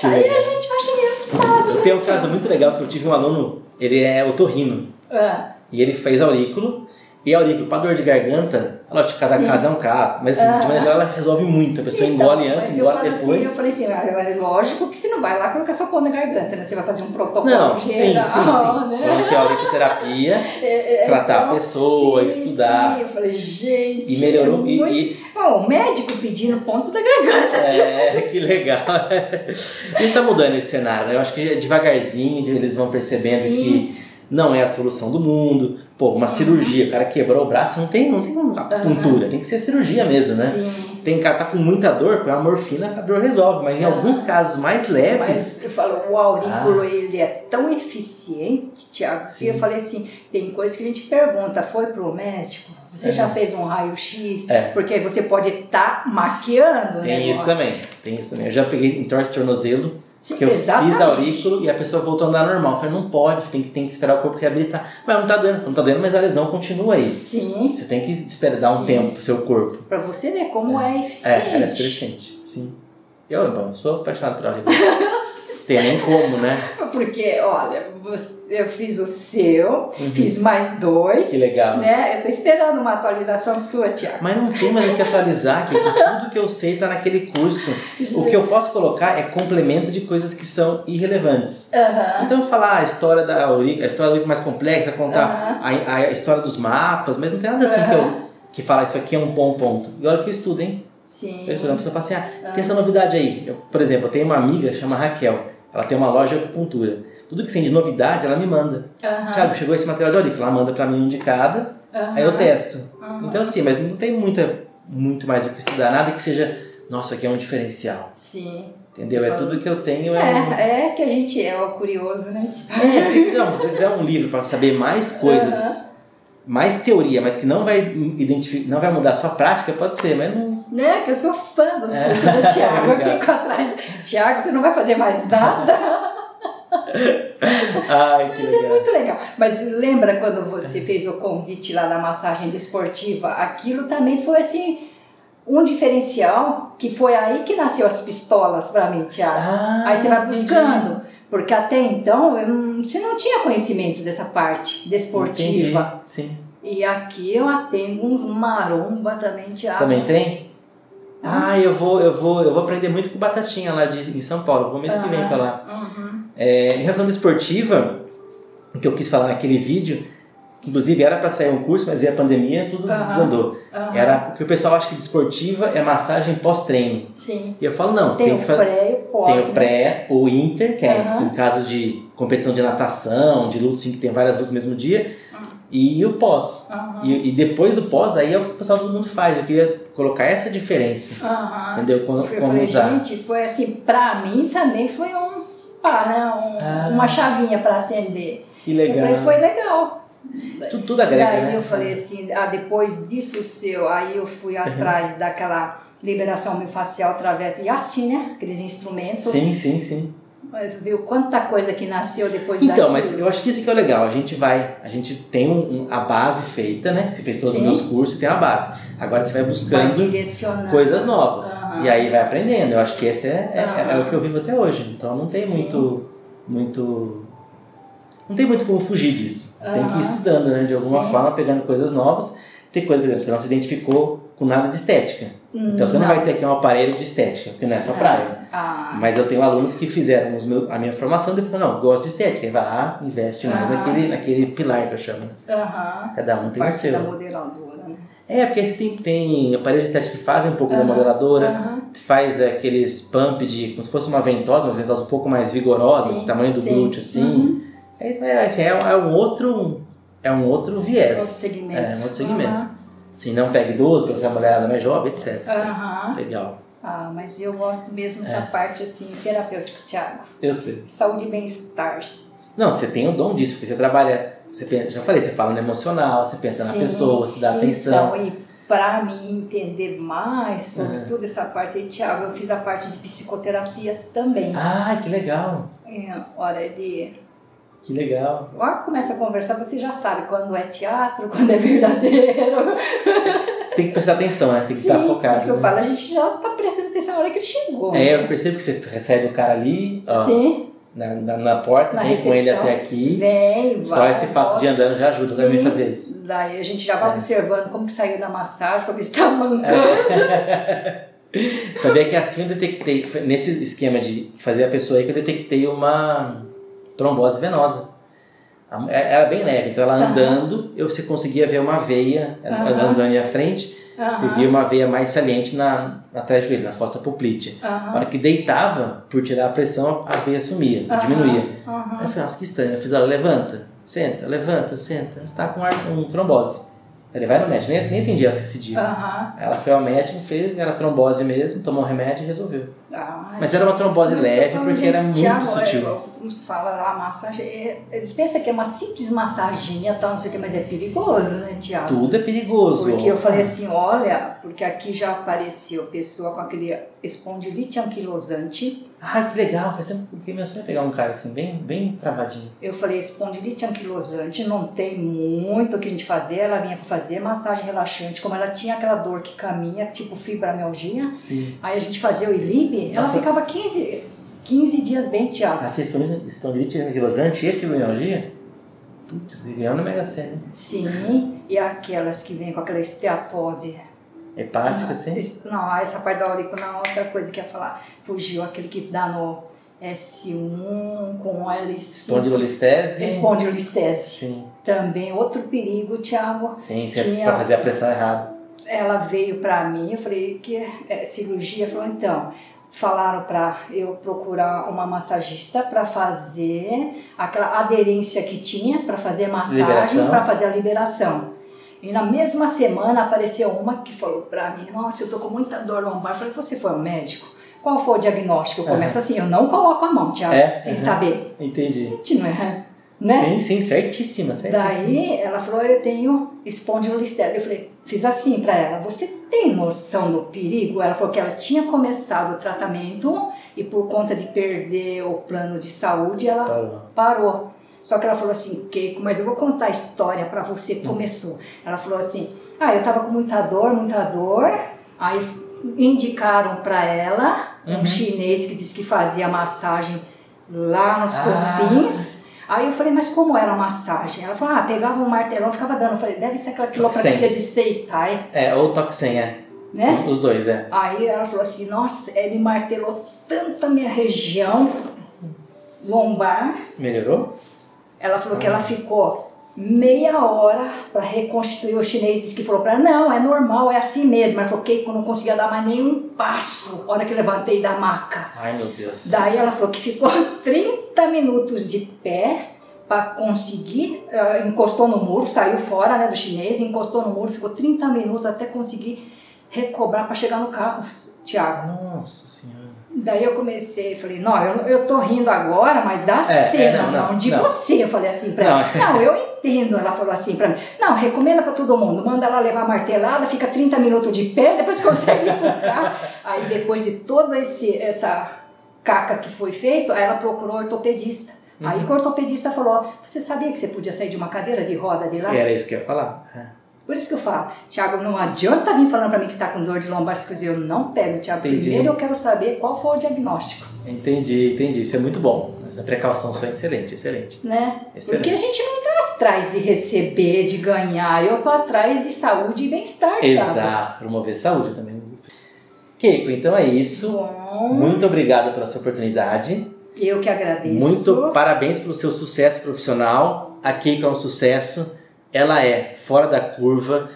[SPEAKER 1] Que
[SPEAKER 2] aí
[SPEAKER 1] legal.
[SPEAKER 2] a gente vai engraçado.
[SPEAKER 1] Eu tenho um caso muito legal que eu tive um aluno, ele é otorrino,
[SPEAKER 2] Ah,
[SPEAKER 1] e ele fez aurículo, e aurículo para dor de garganta, lógico, cada
[SPEAKER 2] Sim.
[SPEAKER 1] caso é um caso, mas assim, de maneira geral ela resolve muito, a pessoa engole
[SPEAKER 2] Então,
[SPEAKER 1] antes,
[SPEAKER 2] mas eu
[SPEAKER 1] engole
[SPEAKER 2] falo
[SPEAKER 1] depois.
[SPEAKER 2] Assim, eu falei assim, ah, é lógico que você não vai lá colocar sua pão na garganta, né? Você vai fazer um protocolo
[SPEAKER 1] Não, sim, sim, sim.
[SPEAKER 2] geral,
[SPEAKER 1] Falando
[SPEAKER 2] né?
[SPEAKER 1] que a auriculoterapia
[SPEAKER 2] É, é,
[SPEAKER 1] tratar a
[SPEAKER 2] então,
[SPEAKER 1] pessoa,
[SPEAKER 2] sim,
[SPEAKER 1] estudar.
[SPEAKER 2] Sim. Eu falei, gente.
[SPEAKER 1] e melhorou,
[SPEAKER 2] é
[SPEAKER 1] e-
[SPEAKER 2] muito-
[SPEAKER 1] e,
[SPEAKER 2] Bom, o médico pedindo ponto da garganta.
[SPEAKER 1] É, que legal. E tá mudando esse cenário, né? Eu acho que devagarzinho eles vão percebendo
[SPEAKER 2] Sim.
[SPEAKER 1] que não é a solução do mundo. Pô, uma cirurgia, o cara quebrou o braço, não tem, não tem uma acupuntura, tem que ser cirurgia mesmo, né?
[SPEAKER 2] Sim.
[SPEAKER 1] Tem cara que tá com muita dor, põe a morfina, a dor resolve. Mas em
[SPEAKER 2] Ah.
[SPEAKER 1] alguns casos mais leves.
[SPEAKER 2] Mas eu falo, o aurículo ele é tão eficiente, Tiago, que eu falei assim, tem coisa que a gente pergunta, foi pro médico? Você
[SPEAKER 1] É.
[SPEAKER 2] já fez um raio-x?
[SPEAKER 1] É.
[SPEAKER 2] Porque você pode estar maquiando o
[SPEAKER 1] Tem isso também. Tem isso também. Eu já peguei entorse tornozelo,
[SPEAKER 2] Sim,
[SPEAKER 1] que eu
[SPEAKER 2] exatamente.
[SPEAKER 1] fiz aurículo e a pessoa voltou a andar normal. Eu falei, não pode, tem que, tem que esperar o corpo reabilitar. Mas não tá doendo, não tá doendo, mas a lesão continua aí.
[SPEAKER 2] Sim,
[SPEAKER 1] Você tem que esperar dar um
[SPEAKER 2] Sim.
[SPEAKER 1] tempo pro seu corpo.
[SPEAKER 2] pra você ver como é,
[SPEAKER 1] É,
[SPEAKER 2] eficiente.
[SPEAKER 1] ela é eficiente. Sim. Eu, bom, sou apaixonado por aurículo. tem nem como, né?
[SPEAKER 2] Porque, olha, eu fiz o seu,
[SPEAKER 1] Uhum.
[SPEAKER 2] fiz mais dois,
[SPEAKER 1] Que legal.
[SPEAKER 2] né? Eu tô esperando uma atualização sua, Tiago.
[SPEAKER 1] Mas não tem mais o que atualizar, que tudo que eu sei tá naquele curso. O que eu posso colocar é complemento de coisas que são irrelevantes.
[SPEAKER 2] Aham.
[SPEAKER 1] Então falar a história da aurícula, a história da aurícula mais complexa, contar
[SPEAKER 2] Aham.
[SPEAKER 1] a, a história dos mapas, mas não tem nada assim que, eu, que fala isso aqui é um bom ponto. E olha que eu estudo, hein?
[SPEAKER 2] Sim.
[SPEAKER 1] Eu estudo, a pessoa fala assim, ah, tem essa novidade aí. Eu, por exemplo, eu tenho uma amiga, chama Raquel, ela tem uma loja de acupuntura. Tudo que tem de novidade, ela me manda.
[SPEAKER 2] Aham.
[SPEAKER 1] Tiago, chegou esse material de aurícula, ela manda pra mim um de cada,
[SPEAKER 2] Aham.
[SPEAKER 1] aí eu testo.
[SPEAKER 2] Aham.
[SPEAKER 1] Então assim, mas não tem muita, muito mais o que estudar, nada que seja, nossa, aqui é um diferencial.
[SPEAKER 2] Sim.
[SPEAKER 1] Entendeu? É tudo que eu tenho. É, um...
[SPEAKER 2] É, é que a gente é o curioso, né?
[SPEAKER 1] é se, não, se quiser um livro para saber mais coisas, mais teoria, mas que não vai identificar, não vai mudar a sua prática, pode ser, mas não.
[SPEAKER 2] Né? Que eu sou fã dos
[SPEAKER 1] É.
[SPEAKER 2] cursos do Tiago. Eu fico atrás. Tiago, você não vai fazer mais nada?
[SPEAKER 1] Ai,
[SPEAKER 2] Mas é
[SPEAKER 1] legal.
[SPEAKER 2] muito legal. Mas lembra quando você fez o convite lá da massagem desportiva? Aquilo também foi assim. Um diferencial que foi aí que nasceu as pistolas pra mim, Tiago.
[SPEAKER 1] Ah,
[SPEAKER 2] Aí você vai buscando. Porque até então eu não- você não tinha conhecimento dessa parte desportiva.
[SPEAKER 1] Entendi, Sim.
[SPEAKER 2] E aqui eu atendo uns maromba também, Tiago.
[SPEAKER 1] Também tem? Ah, eu vou, eu vou, eu vou aprender muito com batatinha lá de, em São Paulo. Vou mês que vem pra lá.
[SPEAKER 2] Uhum.
[SPEAKER 1] É, em relação à desportiva, o que eu quis falar naquele vídeo, inclusive era para sair um curso, mas veio a pandemia, tudo
[SPEAKER 2] Aham.
[SPEAKER 1] desandou.
[SPEAKER 2] Aham.
[SPEAKER 1] Era porque o pessoal acha que desportiva é massagem pós-treino.
[SPEAKER 2] Sim.
[SPEAKER 1] E eu falo, não,
[SPEAKER 2] Tem,
[SPEAKER 1] tem,
[SPEAKER 2] o
[SPEAKER 1] que
[SPEAKER 2] pré e o pós.
[SPEAKER 1] Tem
[SPEAKER 2] né?
[SPEAKER 1] o pré, o inter, que é em caso de competição de natação, de luta, assim, que tem várias lutas no mesmo dia,
[SPEAKER 2] Uhum.
[SPEAKER 1] e o pós. E, e depois do pós, aí é o que o pessoal todo mundo faz. Eu queria colocar essa diferença, entendeu? Como,
[SPEAKER 2] Eu
[SPEAKER 1] como
[SPEAKER 2] falei,
[SPEAKER 1] usar.
[SPEAKER 2] gente, foi assim, pra mim também foi um, pá, né, um-
[SPEAKER 1] Ah.
[SPEAKER 2] uma chavinha pra acender.
[SPEAKER 1] Que
[SPEAKER 2] Eu
[SPEAKER 1] legal.
[SPEAKER 2] falei, foi legal.
[SPEAKER 1] Tudo, tudo agrega,
[SPEAKER 2] Daí
[SPEAKER 1] né?
[SPEAKER 2] eu falei assim, ah, depois disso seu, aí eu fui atrás daquela liberação miofascial através do Yastin, né, aqueles instrumentos.
[SPEAKER 1] Sim, sim, sim.
[SPEAKER 2] Mas viu quanta coisa que nasceu depois
[SPEAKER 1] Então,
[SPEAKER 2] daquilo.
[SPEAKER 1] mas eu acho que isso que é o legal. A gente vai, a gente tem um- um- a base feita, né? Você fez todos
[SPEAKER 2] Sim.
[SPEAKER 1] os meus cursos, tem a base. Agora você vai
[SPEAKER 2] Vai
[SPEAKER 1] buscando
[SPEAKER 2] direcionando.
[SPEAKER 1] coisas novas.
[SPEAKER 2] Aham.
[SPEAKER 1] E aí vai aprendendo. Eu acho que esse é, é, é
[SPEAKER 2] Aham.
[SPEAKER 1] o que eu vivo até hoje. Então não tem
[SPEAKER 2] Sim.
[SPEAKER 1] muito. muito. Não tem muito como fugir disso. Tem que ir
[SPEAKER 2] Aham.
[SPEAKER 1] estudando, né? De alguma
[SPEAKER 2] Sim.
[SPEAKER 1] forma, pegando coisas novas. Tem coisa, por exemplo, você não se identificou com nada de estética. Então você não, vai ter aqui um aparelho de estética, porque não é sua
[SPEAKER 2] É.
[SPEAKER 1] praia.
[SPEAKER 2] Ah,
[SPEAKER 1] Mas eu tenho alunos que fizeram os meus, a minha formação e depois falaram, não, gosto de estética. Aí vai lá, investe mais
[SPEAKER 2] Ah.
[SPEAKER 1] naquele, naquele pilar que eu chamo.
[SPEAKER 2] aham.
[SPEAKER 1] Cada um tem o
[SPEAKER 2] Parte
[SPEAKER 1] seu.
[SPEAKER 2] da modeladora, né?
[SPEAKER 1] É, porque você tem, tem aparelhos de estética que fazem um pouco da
[SPEAKER 2] Aham.
[SPEAKER 1] modeladora,
[SPEAKER 2] Aham.
[SPEAKER 1] faz aqueles pump de, como se fosse uma ventosa, uma ventosa um pouco mais vigorosa,
[SPEAKER 2] Sim,
[SPEAKER 1] do tamanho do
[SPEAKER 2] sim.
[SPEAKER 1] glúteo, assim.
[SPEAKER 2] Uhum.
[SPEAKER 1] Aí, é, assim, é, é um outro, é um outro viés.
[SPEAKER 2] Outro segmento.
[SPEAKER 1] É, um outro segmento. Assim, não pega idoso, ser uma mulherada mais jovem, etc.
[SPEAKER 2] Aham.
[SPEAKER 1] Legal.
[SPEAKER 2] Ah, mas eu gosto mesmo dessa
[SPEAKER 1] É.
[SPEAKER 2] parte assim, terapêutica, Thiago.
[SPEAKER 1] Eu sei.
[SPEAKER 2] Saúde e bem-estar.
[SPEAKER 1] Não, você tem o dom disso, porque você trabalha, você pensa, já falei, você fala no emocional, você pensa na
[SPEAKER 2] Sim.
[SPEAKER 1] pessoa, você dá atenção.
[SPEAKER 2] Então, e para mim entender mais sobre
[SPEAKER 1] Uhum.
[SPEAKER 2] toda essa parte aí, Thiago, eu fiz a parte de psicoterapia também.
[SPEAKER 1] Ah, que legal.
[SPEAKER 2] É, hora de.
[SPEAKER 1] Que legal.
[SPEAKER 2] Lá começa a conversar, você já sabe quando é teatro, quando é verdadeiro.
[SPEAKER 1] Tem que prestar atenção, né? Tem que
[SPEAKER 2] Sim,
[SPEAKER 1] estar
[SPEAKER 2] por
[SPEAKER 1] focado.
[SPEAKER 2] isso que eu
[SPEAKER 1] né?
[SPEAKER 2] falo, a gente já tá prestando atenção na hora que ele chegou.
[SPEAKER 1] É, eu percebo que você recebe o cara ali, ó,
[SPEAKER 2] Sim,
[SPEAKER 1] na, na, na porta,
[SPEAKER 2] Na
[SPEAKER 1] vem com ele
[SPEAKER 2] recepção.
[SPEAKER 1] até aqui.
[SPEAKER 2] vem,
[SPEAKER 1] Só
[SPEAKER 2] vai,
[SPEAKER 1] esse fato de andando já ajuda também a
[SPEAKER 2] Sim.
[SPEAKER 1] fazer isso.
[SPEAKER 2] Daí a gente já vai
[SPEAKER 1] É.
[SPEAKER 2] observando como que saiu da massagem, pra ver se tá mancando.
[SPEAKER 1] É. Sabia que assim eu detectei, nesse esquema de fazer a pessoa aí que eu detectei uma trombose venosa. É- Era bem leve, então ela andando, eu, você conseguia ver uma veia
[SPEAKER 2] Aham.
[SPEAKER 1] andando na minha frente, você
[SPEAKER 2] Aham,
[SPEAKER 1] via uma veia mais saliente na, na trás do joelho, na fossa poplítea. Na
[SPEAKER 2] aham,
[SPEAKER 1] hora que deitava, por tirar a pressão, a veia sumia,
[SPEAKER 2] Aham.
[SPEAKER 1] diminuía. Aí eu falei, nossa, que estranho. Eu fiz ela, levanta, senta, levanta, senta. Você tá com ar- um trombose. Falei, vai no médico. Nem, nem entendi essa esse dia.
[SPEAKER 2] Aham.
[SPEAKER 1] Ela foi ao médico, fez, era trombose mesmo, tomou um remédio e resolveu.
[SPEAKER 2] Ah,
[SPEAKER 1] Mas era uma trombose leve porque era muito
[SPEAKER 2] Thiago,
[SPEAKER 1] sutil.
[SPEAKER 2] Fala lá, massagem. é- Eles pensam que é uma simples massaginha, tal, não sei o que, mas é perigoso, né, Tiago?
[SPEAKER 1] Tudo é perigoso.
[SPEAKER 2] Porque eu falei assim, olha, porque aqui já apareceu pessoa com aquele espondilite anquilosante.
[SPEAKER 1] Ah, que legal. Faz tempo que meu sonho é pegar um cara assim, bem, bem travadinho.
[SPEAKER 2] Eu falei, espondilite anquilosante, não tem muito o que a gente fazer. Ela vinha para fazer massagem relaxante, como ela tinha aquela dor que caminha, tipo fibromialgia.
[SPEAKER 1] Sim.
[SPEAKER 2] Aí a gente fazia o ILIB, ela ficava 15, 15 dias bem, Tiago.
[SPEAKER 1] Ah, tinha espondilite- anquilosante e fibromialgia? Putz, ganhou na Mega Sena.
[SPEAKER 2] Sim, e aquelas que vêm com aquela esteatose.
[SPEAKER 1] Hepática?
[SPEAKER 2] Es- Não, essa parte da aurícula, outra coisa que ia falar. Fugiu aquele que dá no S1 com L5.
[SPEAKER 1] Espondilolistese?
[SPEAKER 2] Espondilistese.
[SPEAKER 1] Sim.
[SPEAKER 2] Também outro perigo, Thiago.
[SPEAKER 1] Sim, é
[SPEAKER 2] Tinha-
[SPEAKER 1] pra fazer a pressão errada.
[SPEAKER 2] Ela veio pra mim, eu falei que é cirurgia. Falou, então, falaram pra eu procurar uma massagista pra fazer aquela aderência que tinha, pra fazer massagem, pra fazer a liberação. E na mesma semana apareceu uma que falou pra mim, nossa, eu tô com muita dor lombar. Eu falei, você foi ao médico? Qual foi o diagnóstico? Eu começo assim, eu não coloco a mão, Thiago,
[SPEAKER 1] É?
[SPEAKER 2] sem
[SPEAKER 1] Uhum.
[SPEAKER 2] saber.
[SPEAKER 1] Entendi.
[SPEAKER 2] Gente, não é? Né?
[SPEAKER 1] Sim, sim, certíssima, certíssima.
[SPEAKER 2] Daí ela falou, eu tenho espondilolistese. Eu falei, fiz assim pra ela, você tem noção do perigo? Ela falou que ela tinha começado o tratamento e por conta de perder o plano de saúde, ela
[SPEAKER 1] Parou.
[SPEAKER 2] parou. Só que ela falou assim, Keiko, mas eu vou contar a história pra você
[SPEAKER 1] Hum.
[SPEAKER 2] que começou. Ela falou assim, ah, eu tava com muita dor, muita dor, aí indicaram pra ela um
[SPEAKER 1] Uhum.
[SPEAKER 2] chinês que disse que fazia massagem lá nos
[SPEAKER 1] Ah.
[SPEAKER 2] confins. Aí eu falei, mas como era a massagem? Ela falou, ah, pegava um martelão, ficava dando. Eu falei, deve ser aquela quiropraxia de Seitai,
[SPEAKER 1] É, ou Toxem, é.
[SPEAKER 2] né?
[SPEAKER 1] Sim, os dois, é.
[SPEAKER 2] Aí ela falou assim, nossa, ele martelou tanto a minha região lombar.
[SPEAKER 1] Melhorou?
[SPEAKER 2] Ela falou que ela ficou meia hora para reconstituir. O chinês disse que falou para ela, não, é normal, é assim mesmo. Ela falou que eu não conseguia dar mais nenhum passo na hora que eu levantei da maca.
[SPEAKER 1] Ai, meu Deus.
[SPEAKER 2] Daí ela falou que ficou 30 minutos de pé para conseguir, eh, encostou no muro, saiu fora né, do chinês, encostou no muro, ficou 30 minutos até conseguir recobrar para chegar no carro, Tiago.
[SPEAKER 1] Nossa senhora.
[SPEAKER 2] Daí eu comecei, falei, não, eu, eu tô rindo agora, mas da
[SPEAKER 1] É, é,
[SPEAKER 2] cena,
[SPEAKER 1] não,
[SPEAKER 2] não,
[SPEAKER 1] não,
[SPEAKER 2] de
[SPEAKER 1] não.
[SPEAKER 2] você. Eu falei assim pra ela. Não, eu entendo. Ela falou assim pra mim. Não, recomenda pra todo mundo. Manda ela levar a martelada, fica 30 minutos de pé, depois consegue empurrar. Aí depois de toda esse, essa caca que foi feito, aí ela procurou ortopedista. Aí
[SPEAKER 1] Uhum.
[SPEAKER 2] o ortopedista falou, você sabia que você podia sair de uma cadeira de roda de lá?
[SPEAKER 1] Era isso que eu ia falar. É.
[SPEAKER 2] Por isso que eu falo, Tiago, não adianta vir falando pra mim que tá com dor de lombar, coisas, eu não pego, Tiago. Primeiro eu quero saber qual foi o diagnóstico.
[SPEAKER 1] Entendi, entendi. Isso é muito bom. Essa precaução sua é excelente, excelente.
[SPEAKER 2] né?
[SPEAKER 1] Excelente.
[SPEAKER 2] Porque a gente não tá atrás de receber, de ganhar. Eu tô atrás de saúde e bem-estar, Thiago.
[SPEAKER 1] Exato, promover saúde também. Keiko, então é isso.
[SPEAKER 2] Bom,
[SPEAKER 1] Muito obrigado pela sua oportunidade.
[SPEAKER 2] eu que agradeço.
[SPEAKER 1] Muito parabéns pelo seu sucesso profissional. A Keiko é um sucesso. Ela é fora da curva.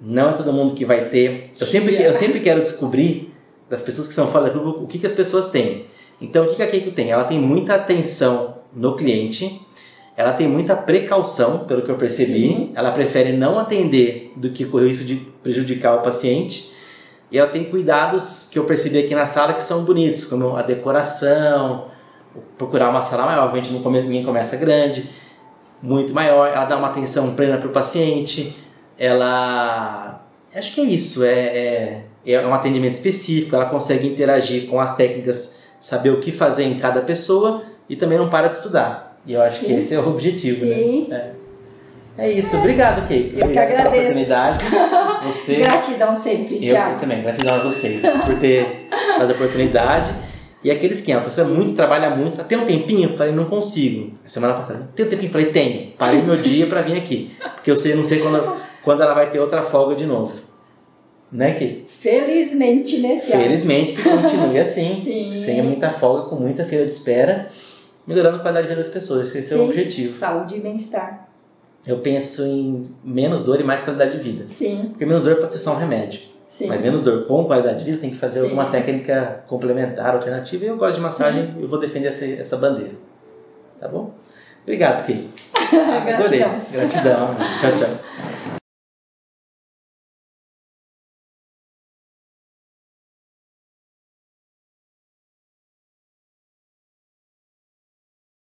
[SPEAKER 1] Não é todo mundo que vai ter. Eu sempre, eu sempre quero descobrir das pessoas que são fora da curva o que, que as pessoas têm. Então, o que, que a Keiko tem? Ela tem muita atenção no cliente. Ela tem muita precaução, pelo que eu percebi.
[SPEAKER 2] Sim.
[SPEAKER 1] Ela prefere não atender do que correr isso de prejudicar o paciente. E ela tem cuidados que eu percebi aqui na sala que são bonitos, como a decoração, procurar uma sala maior, obviamente ninguém começa grande, muito maior, ela dá uma atenção plena para o paciente, ela. Acho que é isso, é, é, é um atendimento específico, ela consegue interagir com as técnicas, saber o que fazer em cada pessoa e também não para de estudar. E eu acho que esse é o objetivo, né?
[SPEAKER 2] Sim.
[SPEAKER 1] É isso, obrigado, Keiko.
[SPEAKER 2] Eu que
[SPEAKER 1] Obrigado pela
[SPEAKER 2] agradeço.
[SPEAKER 1] oportunidade. Você.
[SPEAKER 2] Gratidão sempre,
[SPEAKER 1] Eu
[SPEAKER 2] Thiago.
[SPEAKER 1] também, gratidão a vocês por ter dado a oportunidade. E aquele esquema, a pessoa é muito, trabalha muito, tem um tempinho? Eu falei, não consigo. Semana passada, tem um tempinho? Eu falei, tenho. Parei meu dia pra vir aqui. Porque eu sei, não sei quando, quando ela vai ter outra folga de novo. Né, Kiki?
[SPEAKER 2] Felizmente, né?
[SPEAKER 1] Felizmente que continue assim.
[SPEAKER 2] Sim.
[SPEAKER 1] Sem muita folga, com muita fila de espera. Melhorando a qualidade de vida das pessoas, esse é o
[SPEAKER 2] Sim.
[SPEAKER 1] objetivo.
[SPEAKER 2] Saúde e bem-estar.
[SPEAKER 1] Eu penso em menos dor e mais qualidade de vida.
[SPEAKER 2] Sim,
[SPEAKER 1] Porque menos dor pode ser só um remédio.
[SPEAKER 2] Sim.
[SPEAKER 1] Mas menos dor com qualidade de vida tem que fazer
[SPEAKER 2] Sim.
[SPEAKER 1] alguma técnica complementar, alternativa. E eu gosto de massagem, eu vou defender essa, essa bandeira. Tá bom? Obrigado, Kei. Adorei.
[SPEAKER 2] Gratidão.
[SPEAKER 1] Gratidão. tchau, tchau.